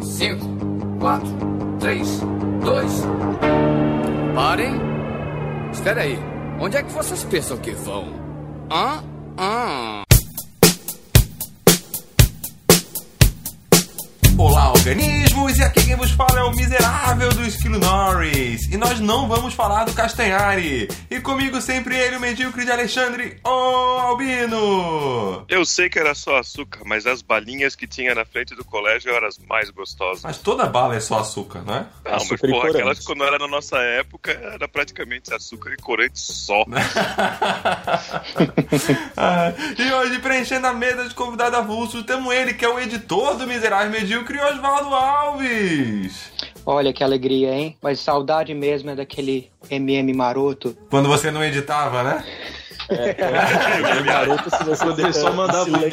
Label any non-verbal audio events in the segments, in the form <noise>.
Cinco, quatro, três, dois. Parem. Espera aí. Onde é que vocês pensam que vão? Hã? Hã? Olá, organismos! E aqui quem vos fala é o miserável do Esquilo Norris. E nós não vamos falar do Castanhari. E comigo sempre ele, o medíocre de Alexandre, o Albino. Eu sei que era só açúcar, mas as balinhas que tinha na frente do colégio eram as mais gostosas. Mas toda bala é só açúcar, não é? Não, mas Açúcar porra, aquelas quando era na nossa época era praticamente açúcar e corante só. <laughs> Ah, e hoje, preenchendo a mesa de convidado avulso, temos ele, que é o editor do Miserável Medíocre, Oswaldo Alves. Olha que alegria, hein? Mas saudade mesmo é daquele MM maroto. Quando você não editava, né? <laughs> O garoto, se você ele só mandava um e-mail.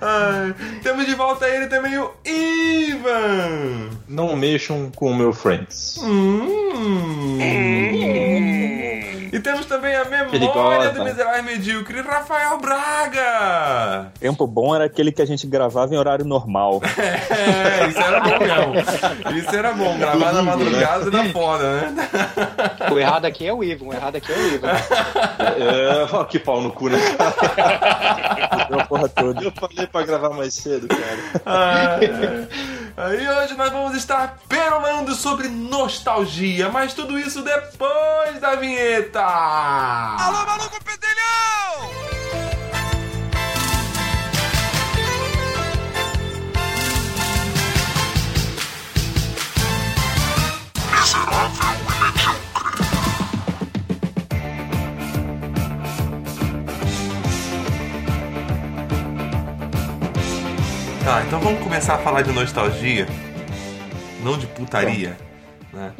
Ai, temos de volta ele também o Ivan. Não mexam com o meu friends. Hum. E temos também a memória Perigosa. do miserável medíocre, Rafael Braga. Tempo bom era aquele que a gente gravava em horário normal. <laughs> É, isso era bom mesmo. Isso era bom, gravar na madrugada da foda, né? O errado aqui é o Ivan, o errado aqui é o Ivan. É, ó, que pau no cu, né? Porra toda. Eu falei pra gravar mais cedo, cara. Ai, ai. E hoje nós vamos estar perolando sobre nostalgia, mas tudo isso depois da vinheta. Alô, maluco pedelhão! Tá, então vamos começar a falar de nostalgia, não de putaria, né?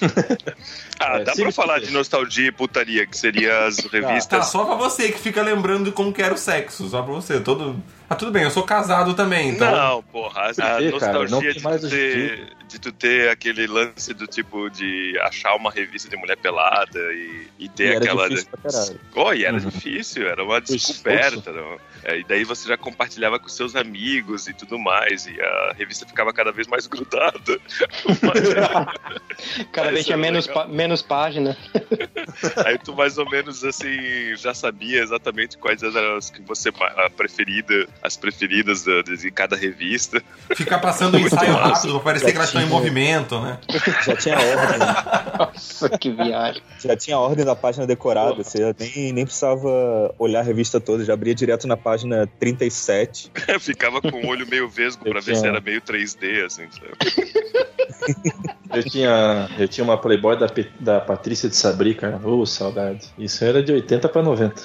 <laughs> Ah, É, dá pra falar de nostalgia e putaria, que seria as <laughs> Tá, revistas. só pra você que fica lembrando como que era o sexo, só pra você. Todo... Ah, tudo bem, eu sou casado também, então. Não, porra, a, a cara? Não nostalgia tem de, mais tu ter, de tu ter aquele lance do tipo de achar uma revista de mulher pelada e, e E ter era aquela. difícil pra caralho. Oh, e era Uhum. difícil, era uma descoberta. Não? É, e daí você já compartilhava com seus amigos e tudo mais, e a revista ficava cada vez mais grudada. <laughs> Cada vez tinha é menos, menos página. <laughs> Aí tu mais ou menos assim já sabia exatamente quais eram as que você a preferida, as preferidas da- de cada revista. Ficar passando um ensaio massa. rápido pra parecer que elas estão em movimento, né? Já tinha ordem. <laughs> Nossa, que viagem. Já tinha ordem da página decorada. Você nem, nem precisava olhar a revista toda. Já abria direto na página 37. <laughs> Ficava com o olho meio vesgo pra Eu ver se era meio 3D, assim, sabe? Eu tinha, eu tinha uma Playboy da, da Patrícia de Sabri, cara. Ô, saudade. Isso era de 80 pra 90.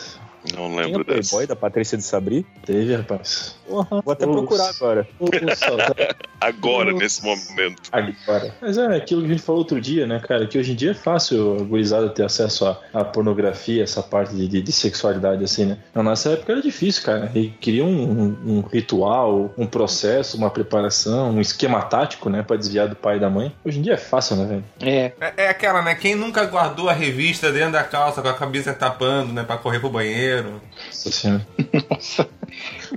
Não Tinha lembro dessa. Playboy da Patrícia de Sabri. Teve, rapaz. Porra, vou até Nossa. procurar agora. <laughs> Saudade. <laughs> Agora, Nossa. nesse momento. Agora. Mas é aquilo que a gente falou outro dia, né, cara? Que hoje em dia é fácil a gurizada ter acesso à, à pornografia, essa parte de, de- de sexualidade, assim, né? Na nossa época era difícil, cara. E queria um, um- um ritual, um processo, uma preparação, um esquema tático, né, pra desviar do pai e da mãe. Hoje em dia é fácil, né, velho? É, É, é aquela, né? Quem nunca guardou a revista dentro da calça com a cabeça tapando, né? Pra correr pro banheiro. Nossa senhora.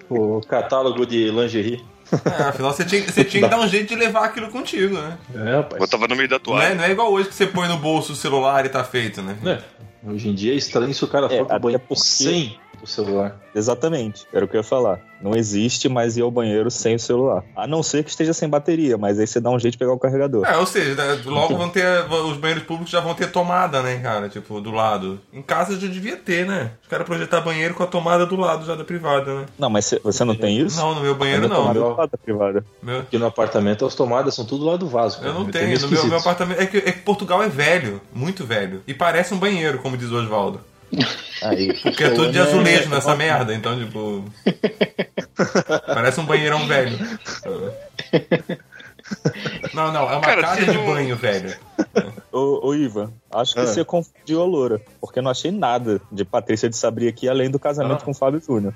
o catálogo de lingerie. É, afinal, você tinha, você tinha que dar um jeito de levar aquilo contigo, né? É, rapaz. Botava no meio da Não é, toalha. não é igual hoje que você põe no bolso o celular e tá feito, né? É. Hoje em dia é estranho se o cara É, for pro banheiro porque- sem o celular. Exatamente. Era o que eu ia falar. Não existe mais ir ao banheiro sem o celular. A não ser que esteja sem bateria, mas aí você dá um jeito de pegar o carregador. É, ou seja, né, logo vão ter. Os banheiros públicos já vão ter tomada, né, cara? Tipo, do lado. Em casa já devia ter, né? Os caras projetar banheiro com a tomada do lado já da privada, né? Não, mas cê- você não tem isso? Não, no meu banheiro não. tomada. Lado da privada. Meu- Aqui no apartamento as tomadas são tudo lá do vaso. cara. eu não tenho. No meu, meu apartamento. É que, é que Portugal é velho, muito velho. E parece um banheiro, como diz o Oswaldo. Aí. Porque é tudo de azulejo nessa merda, então, tipo. Parece um banheirão velho. Não, não, é uma Cara, casa de não- banho, velho. Ô, ô Ivan, acho que Ah. você confundiu a loura. Porque eu não achei nada de Patrícia de Sabri aqui, além do casamento Ah. com o Fábio Júnior.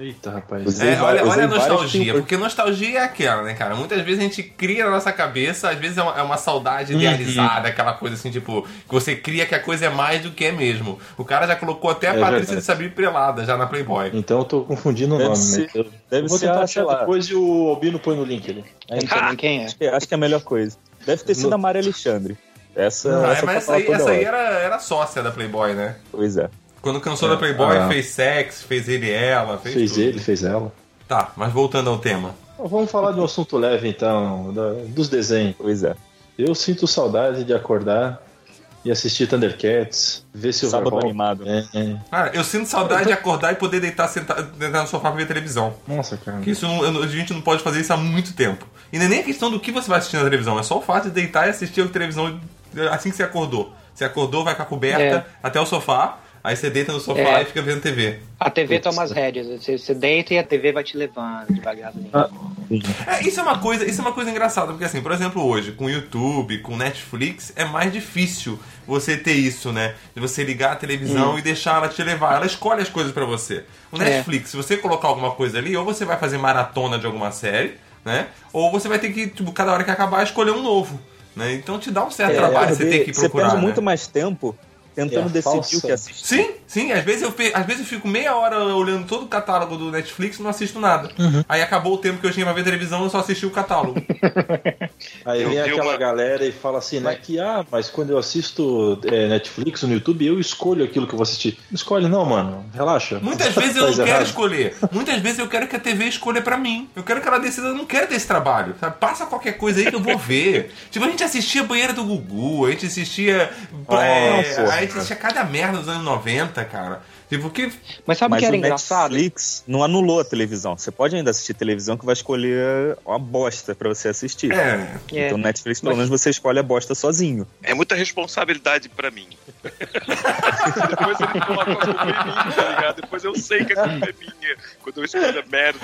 Eita, rapaz. É, olha, olha a nostalgia, porque nostalgia é aquela, né, cara? Muitas vezes a gente cria na nossa cabeça, às vezes é uma, é uma saudade idealizada, aquela coisa assim, tipo, que você cria que a coisa é mais do que é mesmo. O cara já colocou até a É Patrícia verdade. de Sabir pelada já na Playboy. Então eu tô confundindo o Deve nome. ser- eu, Deve eu vou ser, tentar achar lá, depois o Albino põe no link ali. Não sei nem quem é. acho que- acho que é a melhor coisa. Deve ter sido a Maria Alexandre. Essa, Ah, essa mas essa aí, essa aí era, era sócia da Playboy, né? Pois é. Quando cansou da Playboy, Ah. fez sexo, fez ele e ela, fez, Fez tudo. ele, fez ela. Tá, mas voltando ao tema. Bom, Vamos falar de um assunto leve então, da- dos desenhos. Pois é. Eu sinto saudade de acordar e assistir Thundercats, ver se Sábado animado. É, é. Cara, eu sinto saudade de acordar e poder deitar, sentar, deitar no sofá pra ver televisão. Nossa, cara. Que isso eu- a gente não pode fazer isso há muito tempo. E não é nem a questão do que você vai assistir na televisão, é só o fato de deitar e assistir a televisão assim que você acordou. Você acordou, vai com a coberta É. até o sofá, aí você deita no sofá É. e fica vendo TV. A TV toma as rédeas. Você, você deita e a TV vai te levando devagarzinho. Ah. É, isso é uma coisa, isso é uma coisa engraçada, porque assim, por exemplo, hoje, com YouTube, com Netflix, é mais difícil você ter isso, né? De você ligar a televisão e deixar ela te levar. Ela escolhe as coisas pra você. O É. Netflix, se você colocar alguma coisa ali, ou você vai fazer maratona de alguma série, né? Ou você vai ter que, tipo, cada hora que acabar, escolher um novo. Né? Então te dá um certo É, trabalho você ter que você procurar. perde né? muito mais tempo tentando É decidir falsa- o que assistir. Sim, sim. Às vezes, eu, às vezes eu fico meia hora olhando todo o catálogo do Netflix e não assisto nada. Uhum. Aí acabou o tempo que eu tinha pra ver televisão eu só assisti o catálogo. <laughs> Aí Eu vem aquela uma- galera e fala assim, né, que ah, mas quando eu assisto é, Netflix no YouTube, eu escolho aquilo que eu vou assistir. Não escolhe não, mano. Relaxa. Muitas <laughs> vezes eu não quero errado. escolher. Muitas vezes eu quero que a TV escolha pra mim. Eu quero que ela decida, eu não quero ter esse trabalho. Sabe? Passa qualquer coisa aí que eu vou ver. tipo, a gente assistia Banheira do Gugu, a gente assistia. é, Nossa. a gente assistia cada merda dos anos 90, cara. Tipo, que. Mas sabe o que era o engraçado? Netflix não anulou a televisão. Você pode ainda assistir televisão que vai escolher uma bosta pra você assistir. É. É. Então, Netflix, pelo Mas- menos, você escolhe a bosta sozinho. É muita responsabilidade pra mim. <laughs> Depois ele coloca a culpa em mim, tá ligado? Depois eu sei que a culpa é minha. Quando eu escolho a merda.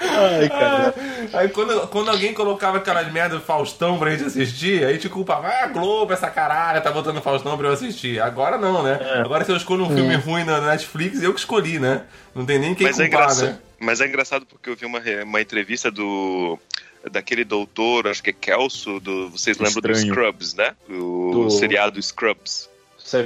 Ai, cara. Aí quando, quando alguém colocava aquelas merdas do Faustão pra gente assistir, aí te culpava, ah, Globo, essa caralho, tá botando Faustão pra eu assistir. Agora não, né? É. Agora se eu escolho um filme ruim na Netflix, eu que escolhi, né? Não tem nem quem Mas é, culpar, engraçado, né? mas é engraçado porque eu vi uma, uma entrevista do daquele doutor, acho que é Kelso, do, vocês lembram do Estranho. Scrubs, né? O Do- seriado Scrubs.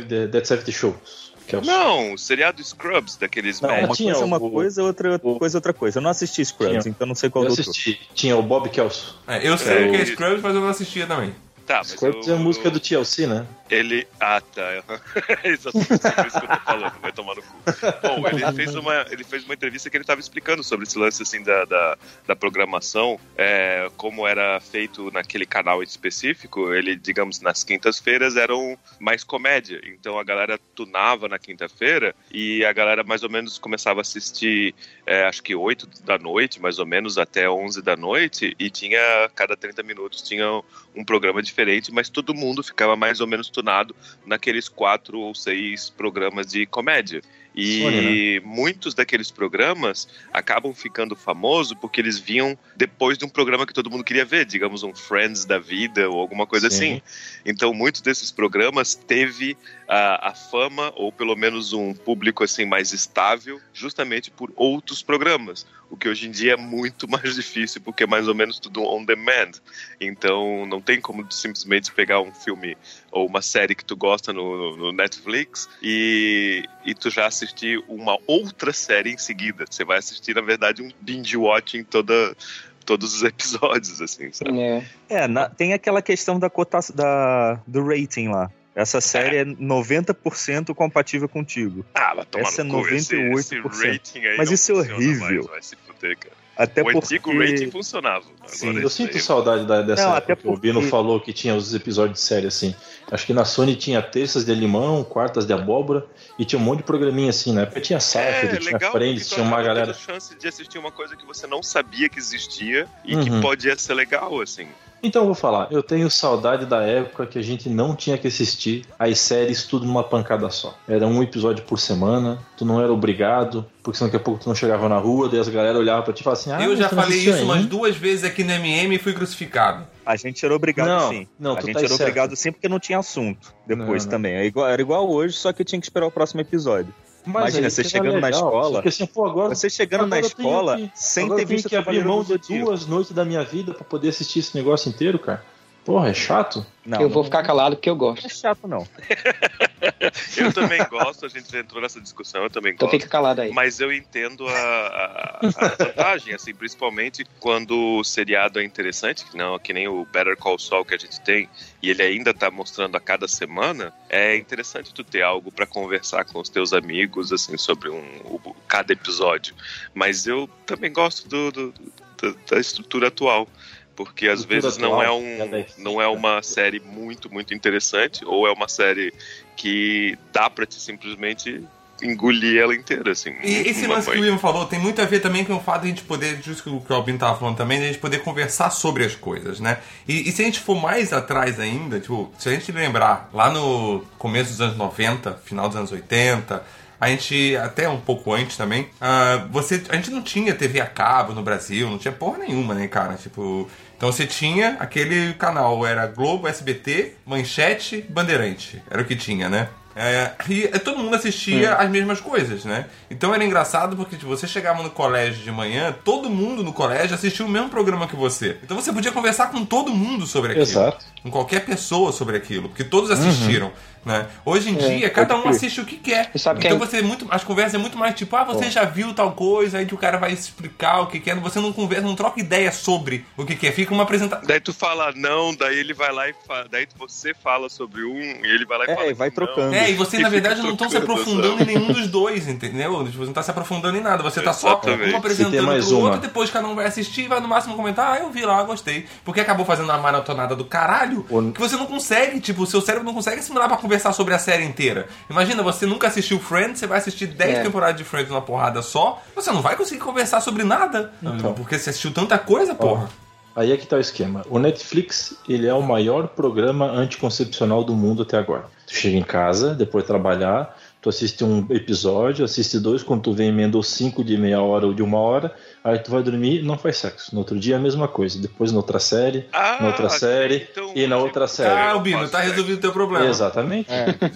Dead 70 Shows. Que é o... Não, o seriado Scrubs, daqueles Não, médicos. uma tinha coisa é uma o- coisa, outra o- coisa é outra coisa. Eu não assisti Scrubs, Tinha. então não sei qual Eu doutor. assisti. Tinha o Bob Kelso. É, eu sei É, o que é Scrubs, mas eu não assistia também. Tá, mas Scrubs eu- é a música do TLC, né? Ele. Ah, tá. <laughs> É exatamente isso que eu tô falando, vai tomar no cu. Bom, ele <laughs> fez uma, ele fez uma entrevista que ele estava explicando sobre esse lance assim da, da, da programação, é, como era feito naquele canal específico. Ele, digamos, nas quintas-feiras eram mais comédia. Então a galera tunava na quinta-feira e a galera mais ou menos começava a assistir, é, acho que 8 da noite, mais ou menos, até 11 da noite, e tinha, cada 30 minutos, tinha um programa diferente, mas todo mundo ficava mais ou menos tunado naqueles quatro ou seis programas de comédia. E Sony, muitos daqueles programas acabam ficando famosos porque eles vinham depois de um programa que todo mundo queria ver, digamos um Friends da vida ou alguma coisa Sim. assim. Então, muitos desses programas teve a, a fama ou pelo menos um público assim mais estável, justamente por outros programas. O que hoje em dia é muito <laughs> mais difícil porque é mais ou menos tudo on demand. Então, não tem como tu simplesmente pegar um filme ou uma série que tu gosta no, no Netflix e, e tu já assistir uma outra série em seguida. Você vai assistir, na verdade, um binge watching toda todos os <laughs> episódios, assim, sabe? É. É, na- tem aquela questão da cotação da, do rating lá. Essa série é 90% compatível contigo. Ah, vai tomar Essa é Esse, 98%. esse rating aí Mas isso é horrível. mais, vai se fuder, cara. Até o porque... antigo rating funcionava. Sim, Eu sinto aí- saudade da- dessa Não, época até que o Bino porque- falou que tinha os episódios de série assim. Acho que na Sony tinha terças de limão, quartas de abóbora e tinha um monte de programinha assim. Na época tinha Seinfeld, É, tinha Friends, porque tinha uma galera. chance de assistir uma coisa que você não sabia que existia e que Uhum. podia ser legal, assim. Então eu vou falar, eu tenho saudade da época que a gente não tinha que assistir as séries tudo numa pancada só. Era um episódio por semana, tu não era obrigado, porque senão daqui a pouco tu não chegava na rua, daí as galera olhava pra ti e falava assim, ah, eu já falei isso umas duas vezes aqui no MM e fui crucificado. A gente era obrigado Não, sim. não, a tu gente tá era certo. obrigado sim porque não tinha assunto depois Não, não. também. É igual- era igual hoje, só que eu tinha que esperar o próximo episódio. Imagina, aí você que chegando era na legal. escola, Só que assim, pô, agora, Você chegando na agora tenho escola que- sem ter eu tenho visto que abrir mão de duas noites da minha vida pra poder assistir esse negócio inteiro, cara. Porra, é chato. Não, eu vou não- ficar calado porque eu Não gosto. é chato, não. <laughs> <laughs> Eu também gosto, a gente já entrou nessa discussão, eu também Então gosto. fica calado aí. Mas eu entendo a, a- a vantagem, assim, principalmente quando o seriado é interessante, que, não, que nem o Better Call Saul que a gente tem, e ele ainda tá mostrando a cada semana, é interessante tu ter algo pra conversar com os teus amigos, assim, sobre um, o- cada episódio. Mas eu também gosto do, do- do- da estrutura atual. Porque às vezes não é, um, cada não é uma série muito, muito interessante, ou é uma série que dá pra te simplesmente engolir ela inteira, assim. E esse lance que o. William falou tem muito a ver também com o fato de a gente poder, justo que o que o Albino tava falando também, de a gente poder conversar sobre as coisas, né? E, e se a gente for mais atrás ainda, tipo, se a gente lembrar, lá no começo dos anos 90, final dos anos 80, a gente, até um pouco antes também, ah, você, a gente não tinha TV a cabo no Brasil, não tinha porra nenhuma, né, cara? Tipo, então você tinha aquele canal, era Globo, SBT, Manchete, Bandeirante, era o que tinha, né? É, e é, todo mundo assistia as mesmas coisas, né? Então era engraçado porque tipo, você chegava no colégio de manhã, todo mundo no colégio assistia o mesmo programa que você. Então você podia conversar com todo mundo sobre aquilo. Exato. Com qualquer pessoa sobre aquilo, porque todos assistiram. Né? Hoje em É, dia, cada um assiste o que quer. Sabe então quem- você é muito. As conversas é muito mais tipo, ah, você já viu tal coisa, aí que o cara vai explicar o que quer. Você não conversa, não troca ideia sobre o que quer. Fica uma apresentação. Daí tu fala não, daí ele vai lá e fala. Daí você fala sobre um e ele vai lá e É, fala. e vai que não. trocando. É, e você, E na verdade, não estão se trocando, aprofundando sabe? em nenhum dos dois, entendeu? Tipo, Você não tá se aprofundando em nada. Você tá só Exatamente. um apresentando E mais pro uma. outro, depois cada um vai assistir e vai no máximo comentar, ah, eu vi lá, gostei. Porque acabou fazendo uma maratonada do caralho O- que você não consegue, tipo, o seu cérebro não consegue assimilar pra conversar sobre a série inteira. Imagina, você nunca assistiu Friends, você vai assistir 10 É. temporadas de Friends numa porrada só, você não vai conseguir conversar sobre nada. Então. Porque você assistiu tanta coisa, porra. Aí é que tá o esquema. O Netflix, ele é o maior programa anticoncepcional do mundo até agora. Tu chega em casa, depois de trabalhar, tu assiste um episódio, assiste dois, quando tu vem emendou cinco de meia hora ou de uma hora, aí tu vai dormir e não faz sexo. No outro dia a mesma coisa. Depois na outra série, Ah, na outra série então, e na outra Ah, série. Albino, faço tá resolvido o teu problema. Exatamente.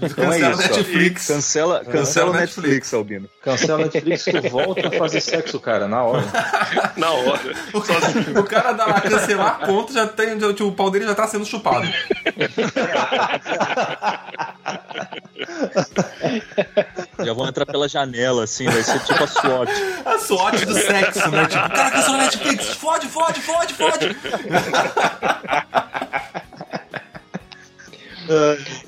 Então é Cancela isso. ó. Netflix. Cancela, cancela o Netflix. Albino. Cancela a <laughs> Netflix, tu volta a fazer sexo, cara, na hora. <laughs> Na hora. O cara, o cara dá lá cancelar ponto, já tem, já, tipo, o pau dele já tá sendo chupado. Já vão entrar pela janela, assim, vai ser tipo a SWAT. A sorte do sexo, né? Tipo, cara cancelou a Netflix, fode, fode, fode, fode. <laughs>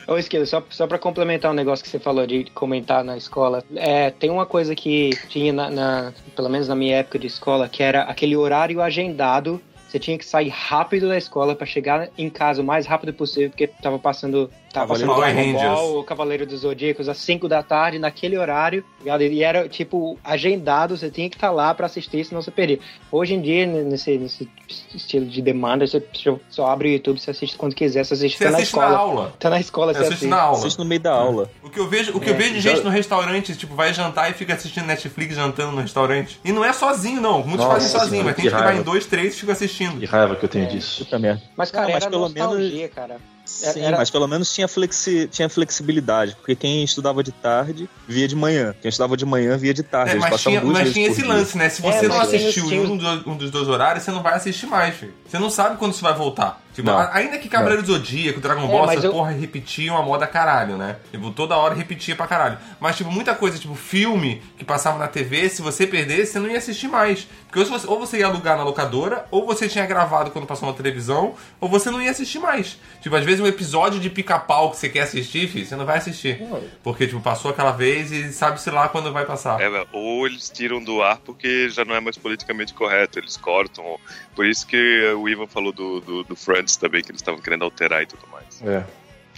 Ô, Esquilo, só, só pra complementar um negócio que você falou de comentar na escola, é, tem uma coisa que tinha, na, na- pelo menos na minha época de escola, que era aquele horário agendado. Você tinha que sair rápido da escola pra chegar em casa o mais rápido possível, porque tava passando, tava passando Cavaleiro Dragon Rangers. Ball, o Cavaleiro dos Zodíacos, às 5 da tarde, naquele horário, ligado? e era, tipo, agendado, você tinha que estar lá pra assistir, senão você perdia. Hoje em dia, nesse, nesse estilo de demanda, você só abre o YouTube, você assiste quando quiser, você assiste Você tá na assiste na escola. aula. Tá na escola, Você você assiste assiste. na aula. Assiste no meio da aula. O que eu vejo, o que eu É, vejo de já- gente no restaurante, tipo, vai jantar e fica assistindo Netflix jantando no restaurante. E não é sozinho, não. Muitos Nossa fazem sozinho, mas tem que gente que vai em dois, três e fica assistindo. Que raiva que eu tenho disso. Puta merda. Mas, cara, Não, mas era pelo nostalgia, cara. Sim, Era- mas pelo menos tinha, flexi... tinha flexibilidade, porque quem estudava de tarde via de manhã. Quem estudava de manhã via de tarde. É, mas tinha, duas mas tinha por esse dia. lance, né? Se É, você não mas tinha- assistiu um, um dos dois horários, você não vai assistir mais, filho. Você não sabe quando isso vai voltar. Tipo, Não. ainda que Cavaleiro do Zodíaco, Dragon É, Ball, mas essa eu- porra repetiam a moda caralho, né? Tipo, toda hora repetia pra caralho. Mas, tipo, muita coisa, tipo, filme que passava na TV, se você perdesse, você não ia assistir mais. Porque ou você, ou você ia alugar na locadora, ou você tinha gravado quando passou na televisão, ou você não ia assistir mais. Tipo, às vezes um episódio de pica-pau que você quer assistir, filho, você não vai assistir. Porque, tipo, passou aquela vez e sabe-se lá quando vai passar. É, velho, ou eles tiram do ar porque já não é mais politicamente correto, eles cortam. Por isso que o Ivan falou do, do, do Friends também, que eles estavam querendo alterar e tudo mais. É.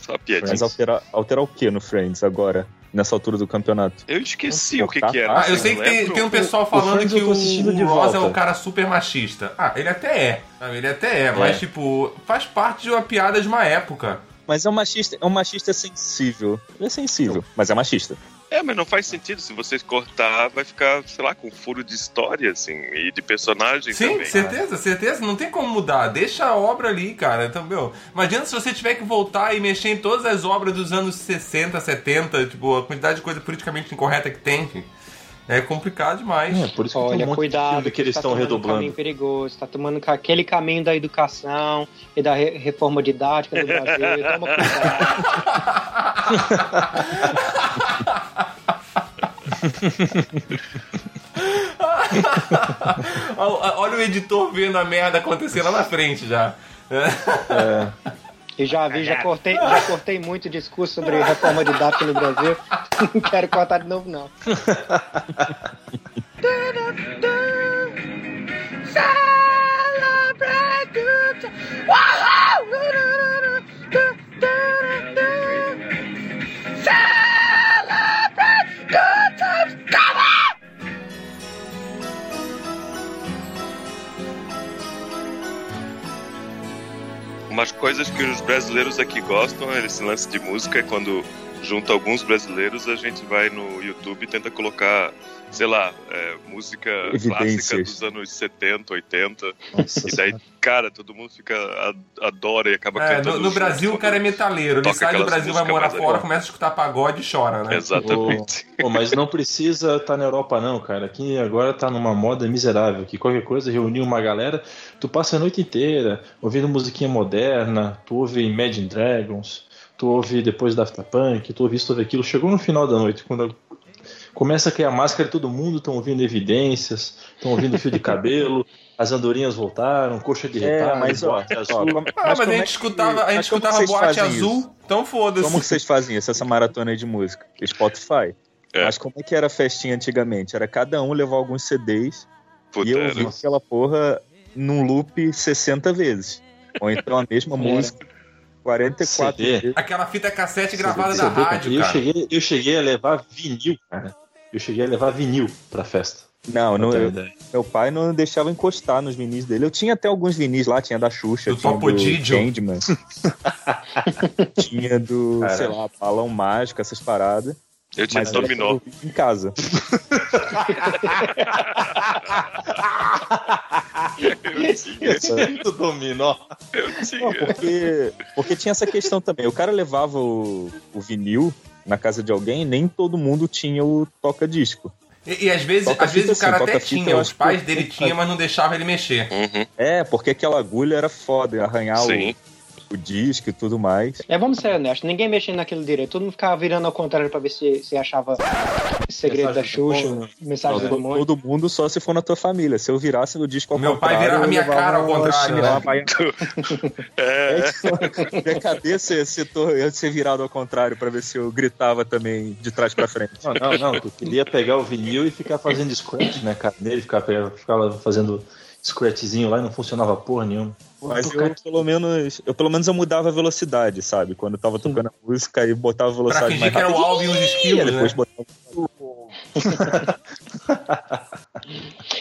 Só piadinha. Mas alterar, alterar o que no Friends agora? Nessa altura do campeonato? Eu esqueci o que, Cortar que era. Ah, eu sei que tem, lembram? tem um pessoal O falando Friends que o, assistindo de o Ross é um cara super machista. Ah, ele até é. sabe? Ele até é, mas tipo, faz parte de uma piada de uma época. Mas é um machista, é um machista sensível. Ele é sensível, mas é machista. É, mas não faz sentido. Se vocês cortar, vai ficar, sei lá, com furo de história, assim, e de personagem Sim, também. certeza, certeza. Não tem como mudar. Deixa a obra ali, cara. Então, meu, imagina se você tiver que voltar e mexer em todas as obras dos anos 60, 70, tipo, a quantidade de coisa politicamente incorreta que tem. É complicado demais. É, por isso que tem Olha, um cuidado, que eles tá estão tomando um caminho perigoso, tá tomando aquele caminho da educação e da re- reforma didática do Brasil. Toma cuidado. <laughs> <laughs> Olha o editor vendo a merda acontecer lá na frente já. É, E já vi, já cortei, já cortei muito discurso sobre reforma didática no Brasil. <laughs> Não quero cortar de novo, não. <laughs> Umas coisas que os brasileiros aqui gostam, esse lance de música, é quando junta alguns brasileiros, a gente vai no YouTube e tenta colocar, sei lá, é, música clássica Evidências. dos anos 70, 80. nossa E daí, cara, todo mundo fica a- adora e acaba É, cantando. no, no junto Brasil o cara é metaleiro. Ele sai do Brasil, vai morar fora, começa a escutar pagode e chora, né? Exatamente. Pô, mas não precisa estar na Europa, não, cara. Aqui agora tá numa moda miserável. Que qualquer coisa, reunir uma galera, tu passa a noite inteira ouvindo musiquinha moderna, tu ouve Imagine Dragons, tu ouve depois Daft Punk, tu ouve isso, tu ouve aquilo. Chegou no final da noite, quando começa a cair a máscara, todo mundo estão ouvindo evidências, estão ouvindo fio de cabelo, <laughs> as andorinhas voltaram, coxa de É, retalho, mas ó, boate ó, azul. como- Ah, mas, como a é gente que- escutava, a gente mas escutava boate azul, isso? então foda-se. Como que vocês fazem isso, essa maratona aí de música? Spotify. É. Mas como é que era a festinha antigamente? Era cada um levar alguns CDs Puta, e eu ouvia aquela porra num loop 60 vezes. Ou então a mesma música 44 CD. vezes. Aquela fita cassete gravada CD, da cara. rádio, eu cara. cheguei, eu cheguei a levar vinil, cara. Eu cheguei a levar vinil pra festa. Não, não eu- meu pai não deixava encostar nos vinis dele. Eu tinha até alguns vinis lá, tinha da Xuxa, Do tinha Topo do Didio. <laughs> Tinha do, Caralho. sei lá, Balão Mágico, essas paradas. Eu tinha dominó. em casa. Eu tinha, Do dominó. eu Não, tinha. porque, porque tinha essa questão também. O cara levava o, o vinil na casa de alguém e nem todo mundo tinha o toca-disco. E, e às vezes, Toca às vezes fita, o cara até fita, tinha, os que pais dele tinham, mas não deixavam ele mexer. Uhum, É, porque aquela agulha era foda, arranhar sim. o, o disco e tudo mais. É, vamos ser honestos, ninguém mexendo naquilo direito. Todo mundo ficava virando ao contrário pra ver se, se achava segredo da Mensagem do Xuxa, demônio. mensagem do demônio. todo mundo só se for na tua família. Se eu virasse o disco ao Meu pai contrário, virava eu minha cara ao contrário, né? baiana. <laughs> É, É, tipo, minha cabeça eu ser virado ao contrário pra ver se eu gritava também de trás pra frente. Não, não, não. Tu queria pegar o vinil e ficar fazendo scratch, né, cara? Nele, ficar, ficava fazendo scratchzinho lá e não funcionava porra nenhuma. Mas eu pelo menos, eu pelo menos eu mudava a velocidade, sabe? Quando eu tava tocando a música e botava a Pra velocidade fingir mais que era o. Alvin e os E esquilos, depois né? botava <laughs>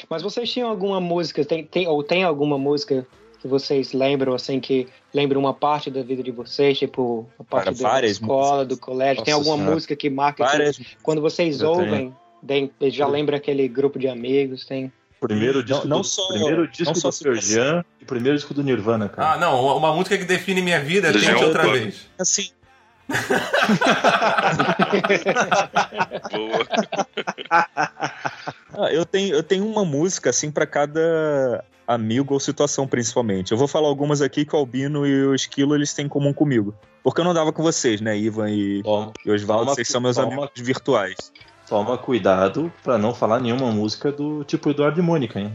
Mas vocês tinham alguma música, tem, tem, ou tem alguma música que vocês lembram, assim, que lembra uma parte da vida de vocês, tipo, a parte Cara, da escola, músicas. do colégio? tem Nossa alguma Senhora. música que marca que várias. quando vocês Eu ouvem, tem- já lembra aquele grupo de amigos, tem... Primeiro disco, não do, só- primeiro disco não só do Pearl Jam e primeiro disco do Nirvana, cara. Ah, não, uma- música que define minha vida é Tente Outra. Vez. Assim, <laughs> boa. <laughs> ah, eu tenho, eu tenho uma música assim pra cada amigo ou situação principalmente. Eu vou falar algumas aqui que o Albino e o Esquilo eles têm em comum comigo. Porque eu não dava com vocês, né, Ivan e, Toma, e Osvaldo, Toma- vocês são meus toma- amigos virtuais. Toma cuidado pra não falar nenhuma música do tipo Eduardo e Mônica, hein?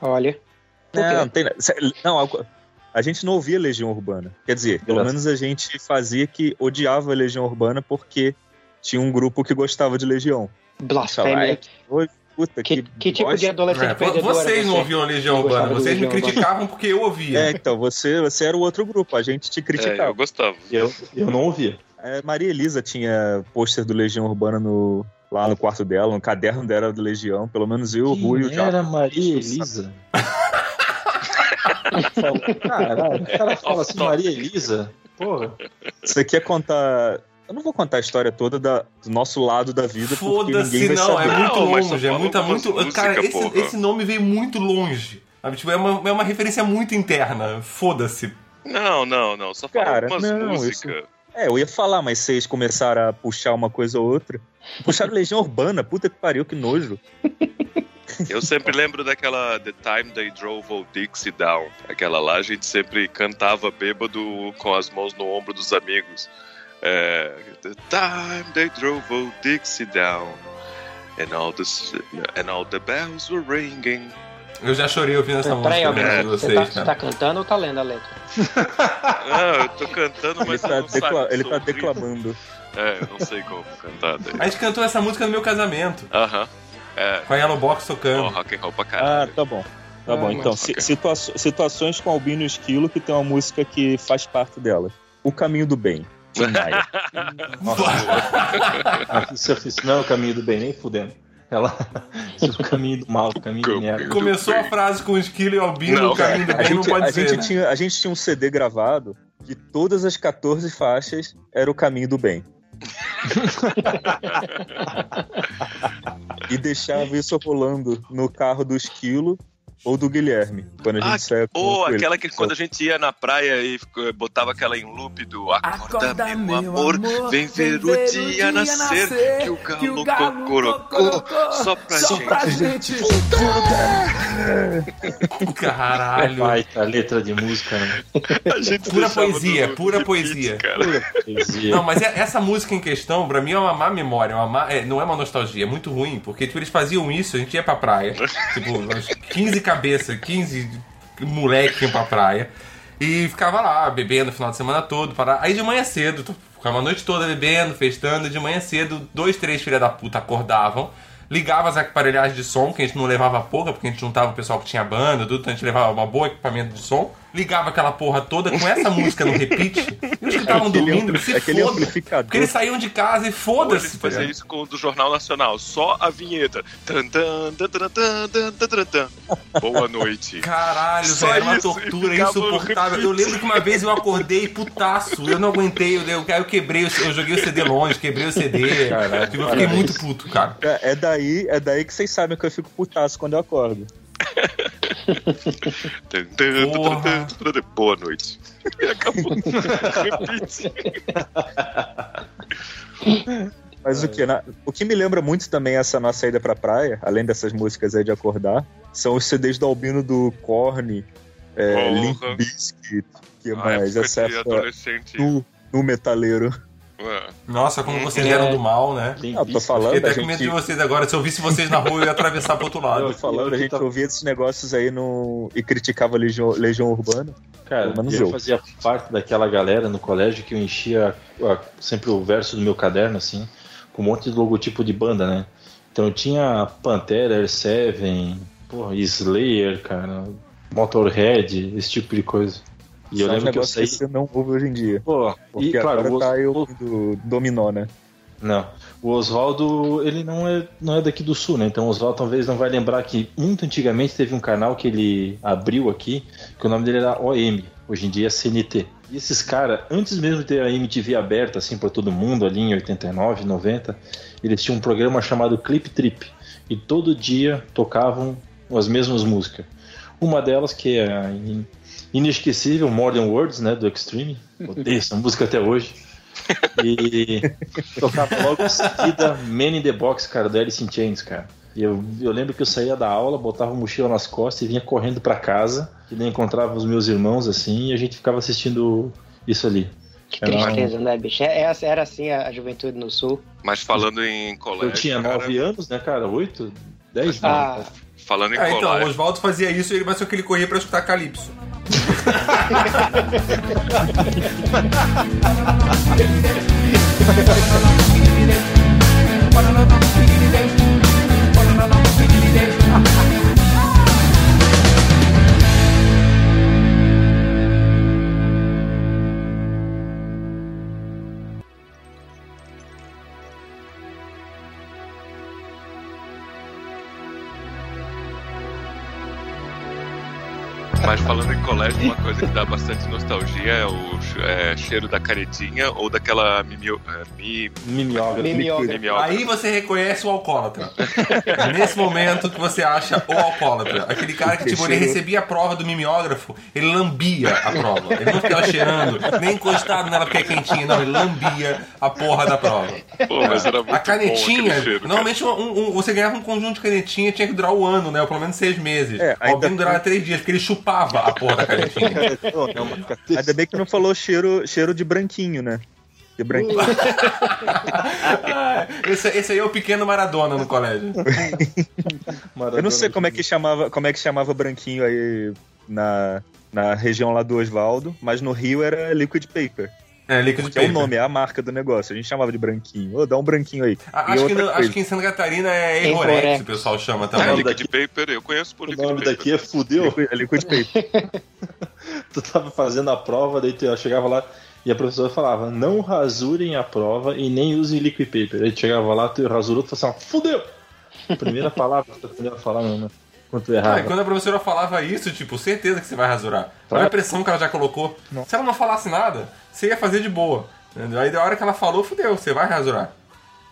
Olha? Não, não tem Não, a gente não ouvia Legião Urbana. Quer dizer, pelo Graças. menos a gente fazia que odiava a Legião Urbana porque tinha um grupo que gostava de Legião. blasfêmia. Puta, Que, que tipo bosta. de adolescente É, perdedor vocês não ouviam Legião Eu gostava Urbana, vocês me Legião Urbana. criticavam porque eu ouvia. É, então, você, você era o outro grupo, a gente te É, criticava. eu gostava. Eu, eu não ouvia. É, Maria Elisa tinha pôster do Legião Urbana no, lá no quarto dela, no caderno dela do Legião. Pelo menos eu, o Rui e o Quem era Maria Elisa? Caralho, o cara fala assim, Maria Elisa? Porra. Você quer contar Eu não vou contar a história toda da, do nosso lado da vida, porque ninguém Foda-se, vai não, saber. é muito Não, longe, é muito, muito. músicas, Cara, esse, esse nome veio muito longe. Sabe? Tipo, é uma, é uma referência muito interna. Foda-se. Não, não, não. Só fala Cara, algumas não, músicas. É, eu ia falar, mas vocês começaram a puxar uma coisa ou outra. Puxaram Legião <laughs> Urbana, puta que pariu, que nojo. Eu sempre lembro daquela The Time They Drove Old Dixie Down. Aquela lá a gente sempre cantava bêbado com as mãos no ombro dos amigos. É, the time they drove Old Dixie Down. And all, the, and all the bells were ringing. Eu já chorei ouvindo essa Peraí, música né, de você, vocês, tá, você tá cantando ou tá lendo a letra? <laughs> Não, eu tô cantando, Ele mas eu tá, decla- ele tá declamando. É, eu não sei como cantar. daí. A gente cantou essa música no meu casamento, Aham. É, com a Yellow Box tocando. rock and roll pra Ah, caralho. tá bom. Tá Ah, bom, então, situa- situações com Albino e Esquilo que tem uma música que faz parte dela. O Caminho do Bem. <laughs> Nossa, isso, isso não é o caminho do bem, nem fudendo. Ela. <laughs> O caminho do mal, o caminho do merda. Começou a frase com o Esquilo e o Albino, Não, o caminho do A bem não gente, pode a, ser. gente né? tinha, a gente tinha um CD gravado que todas as 14 faixas era o Caminho do Bem. <laughs> e deixava isso rolando no carro do Esquilo ou do Guilherme, quando a gente Ah, saia com, Ou aquela que quando a gente ia na praia e ficou- botava aquela em loop do Acorda, meu amor, vem ver o dia nascer, que o galo cocorocou, só pra gente. Caralho. Baita letra de música, né? A gente Pura poesia, pura poesia. Poesia. Não, mas é- essa música em questão, pra mim, é uma má memória. Uma má- é, não é uma nostalgia, é muito ruim. Porque tipo, eles faziam isso, a gente ia pra praia. <laughs> tipo, umas 15 cabeças, 15 moleque iam pra praia. E ficava lá, bebendo o final de semana todo. Para... Aí de manhã cedo, ficava a noite toda bebendo, festando. De manhã cedo, dois, três filha da puta acordavam. Ligava as aparelhagens de som, que a gente não levava pouca, porque a gente juntava o pessoal que tinha banda, tudo, então a gente levava um bom equipamento de som ligava aquela porra toda com essa <laughs> música no repeat. E os que estavam dormindo, se foda. Porque eles saíam de casa e foda-se. Tá fazer isso com o do Jornal Nacional, só a vinheta. Boa noite. Caralho, só velho, era uma tortura insuportável. Eu lembro que uma vez eu acordei putaço, eu não aguentei, eu, eu, eu quebrei, eu joguei o CD longe, quebrei o CD. Caralho, eu fiquei muito puto, cara. É, é daí, é daí que vocês sabem que eu fico putaço quando eu acordo. Boa noite. E acabou. <laughs> Repite. Mas o que? Na- o que me lembra muito também essa nossa ida pra praia, além dessas músicas aí de acordar, são os CDs do Albino do Korn, é. Limp Bizkit, que A mais? Essa época no, no metaleiro. É. Nossa, como vocês eram do mal, né? Tem Não, tô falando, Fiquei a até com medo de gente, vocês agora. Se eu visse vocês na rua, eu ia atravessar pro outro lado. tô falando, a Eu gente ouvia esses negócios aí no, e criticava Legião, Legião Urbana. Cara, eu, eu. fazia parte daquela galera no colégio que eu enchia a- sempre o verso do meu caderno, assim, com um monte de logotipo de banda, né? Então eu tinha Pantera, Air Seven, porra, Slayer, cara, Motorhead, esse tipo de coisa. E eu São lembro que eu saí. que você não ouve hoje em dia. Pô, Porque e claro, agora o, tá eu ouvindo Dominó, né? Não. O Oswaldo, ele não é, não é daqui do sul, né? Então o Oswaldo talvez não vai lembrar que muito antigamente teve um canal que ele abriu aqui, que o nome dele era OM, hoje em dia é CNT. E esses caras, antes mesmo de ter a MTV aberta assim para todo mundo ali em 89, 90, eles tinham um programa chamado Clip Trip e todo dia tocavam as mesmas músicas. Uma delas que é inesquecível Modern Words, né, do Extreme. Odeio essa <laughs> música até hoje. E tocava logo em seguida Man in the Box, cara, do Alice in Chains, cara. E eu, eu lembro que eu saía da aula, botava a mochila nas costas e vinha correndo pra casa, e daí encontrava os meus irmãos assim, e a gente ficava assistindo isso ali. Que Era um- tristeza, né, bicho? É- é- Era assim a a juventude no sul. Mas falando em colégio. Eu tinha cara, nove anos, né, cara? Oito? Dez? Ah, não. Falando em Ah, então, o colégio. Oswaldo fazia isso e ele vai só que ele corria pra escutar Calypso. Thank <laughs> <laughs> you. Mas falando em colégio, uma coisa que dá bastante nostalgia é o é, cheiro da canetinha ou daquela mimio, é, mi. Aí você reconhece o alcoólatra. Nesse momento que você acha o alcoólatra. Aquele cara que, tipo, ele recebia a prova do mimeógrafo, ele lambia a prova. Ele não ficava cheirando, nem encostado nela porque é quentinha, não. Ele lambia a porra da prova. Pô, mas era muito A canetinha, cheiro, normalmente um- um- você ganhava um conjunto de canetinha tinha que durar o ano, né? Ou pelo menos seis meses. É, o Albino ainda- durava três dias, porque ele chupava a porra da canetinha. <laughs> É. Ainda bem que não falou cheiro, cheiro de branquinho, né? De branquinho. Ah, <laughs> esse, esse aí é o pequeno Maradona no colégio. Eu não sei como é que chamava, como é que chamava branquinho aí na, na região lá do Oswaldo, mas no Rio era liquid paper. É, líquido Que é o paper. nome, é a marca do negócio. A gente chamava de branquinho. Ô, dá um branquinho aí. A- Acho que, no- acho que em Santa Catarina é. Errorex, o pessoal chama É, também. nome liquid daqui- paper, eu conheço por O liquid nome paper. daqui é fudeu. Liquid, é liquid paper. <laughs> Tu tava fazendo a prova, daí tu eu chegava lá e a professora falava: não rasurem a prova e nem usem liquid paper. Aí tu chegava lá, tu rasurou, tu falava assim: fudeu! Primeira palavra que tu aprendeu a falar, não, né? Quando tu Ah, quando a professora falava isso, tipo, certeza que você vai rasurar. Olha a pressão que ela já colocou. Se ela não falasse nada, você ia fazer de boa. Aí da hora que ela falou, fudeu, você vai rasurar.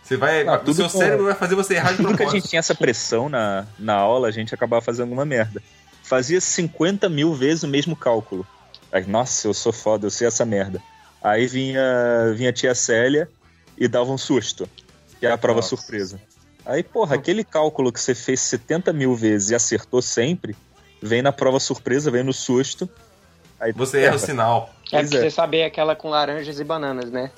Você vai. Ah, o seu cérebro vai fazer você errar de Tudo que a propósito. gente tinha essa pressão na, na aula, a gente acabava fazendo alguma merda. Fazia 50 mil vezes o mesmo cálculo. Aí, nossa, eu sou foda, eu sei essa merda. Aí vinha, vinha a tia Célia e dava um susto, que é a prova Nossa. surpresa. Aí, porra, aquele cálculo que você fez 70 mil vezes e acertou sempre, vem na prova surpresa, vem no susto. Aí Você erra o sinal. É Pois porque é. você saber aquela com laranjas e bananas, né?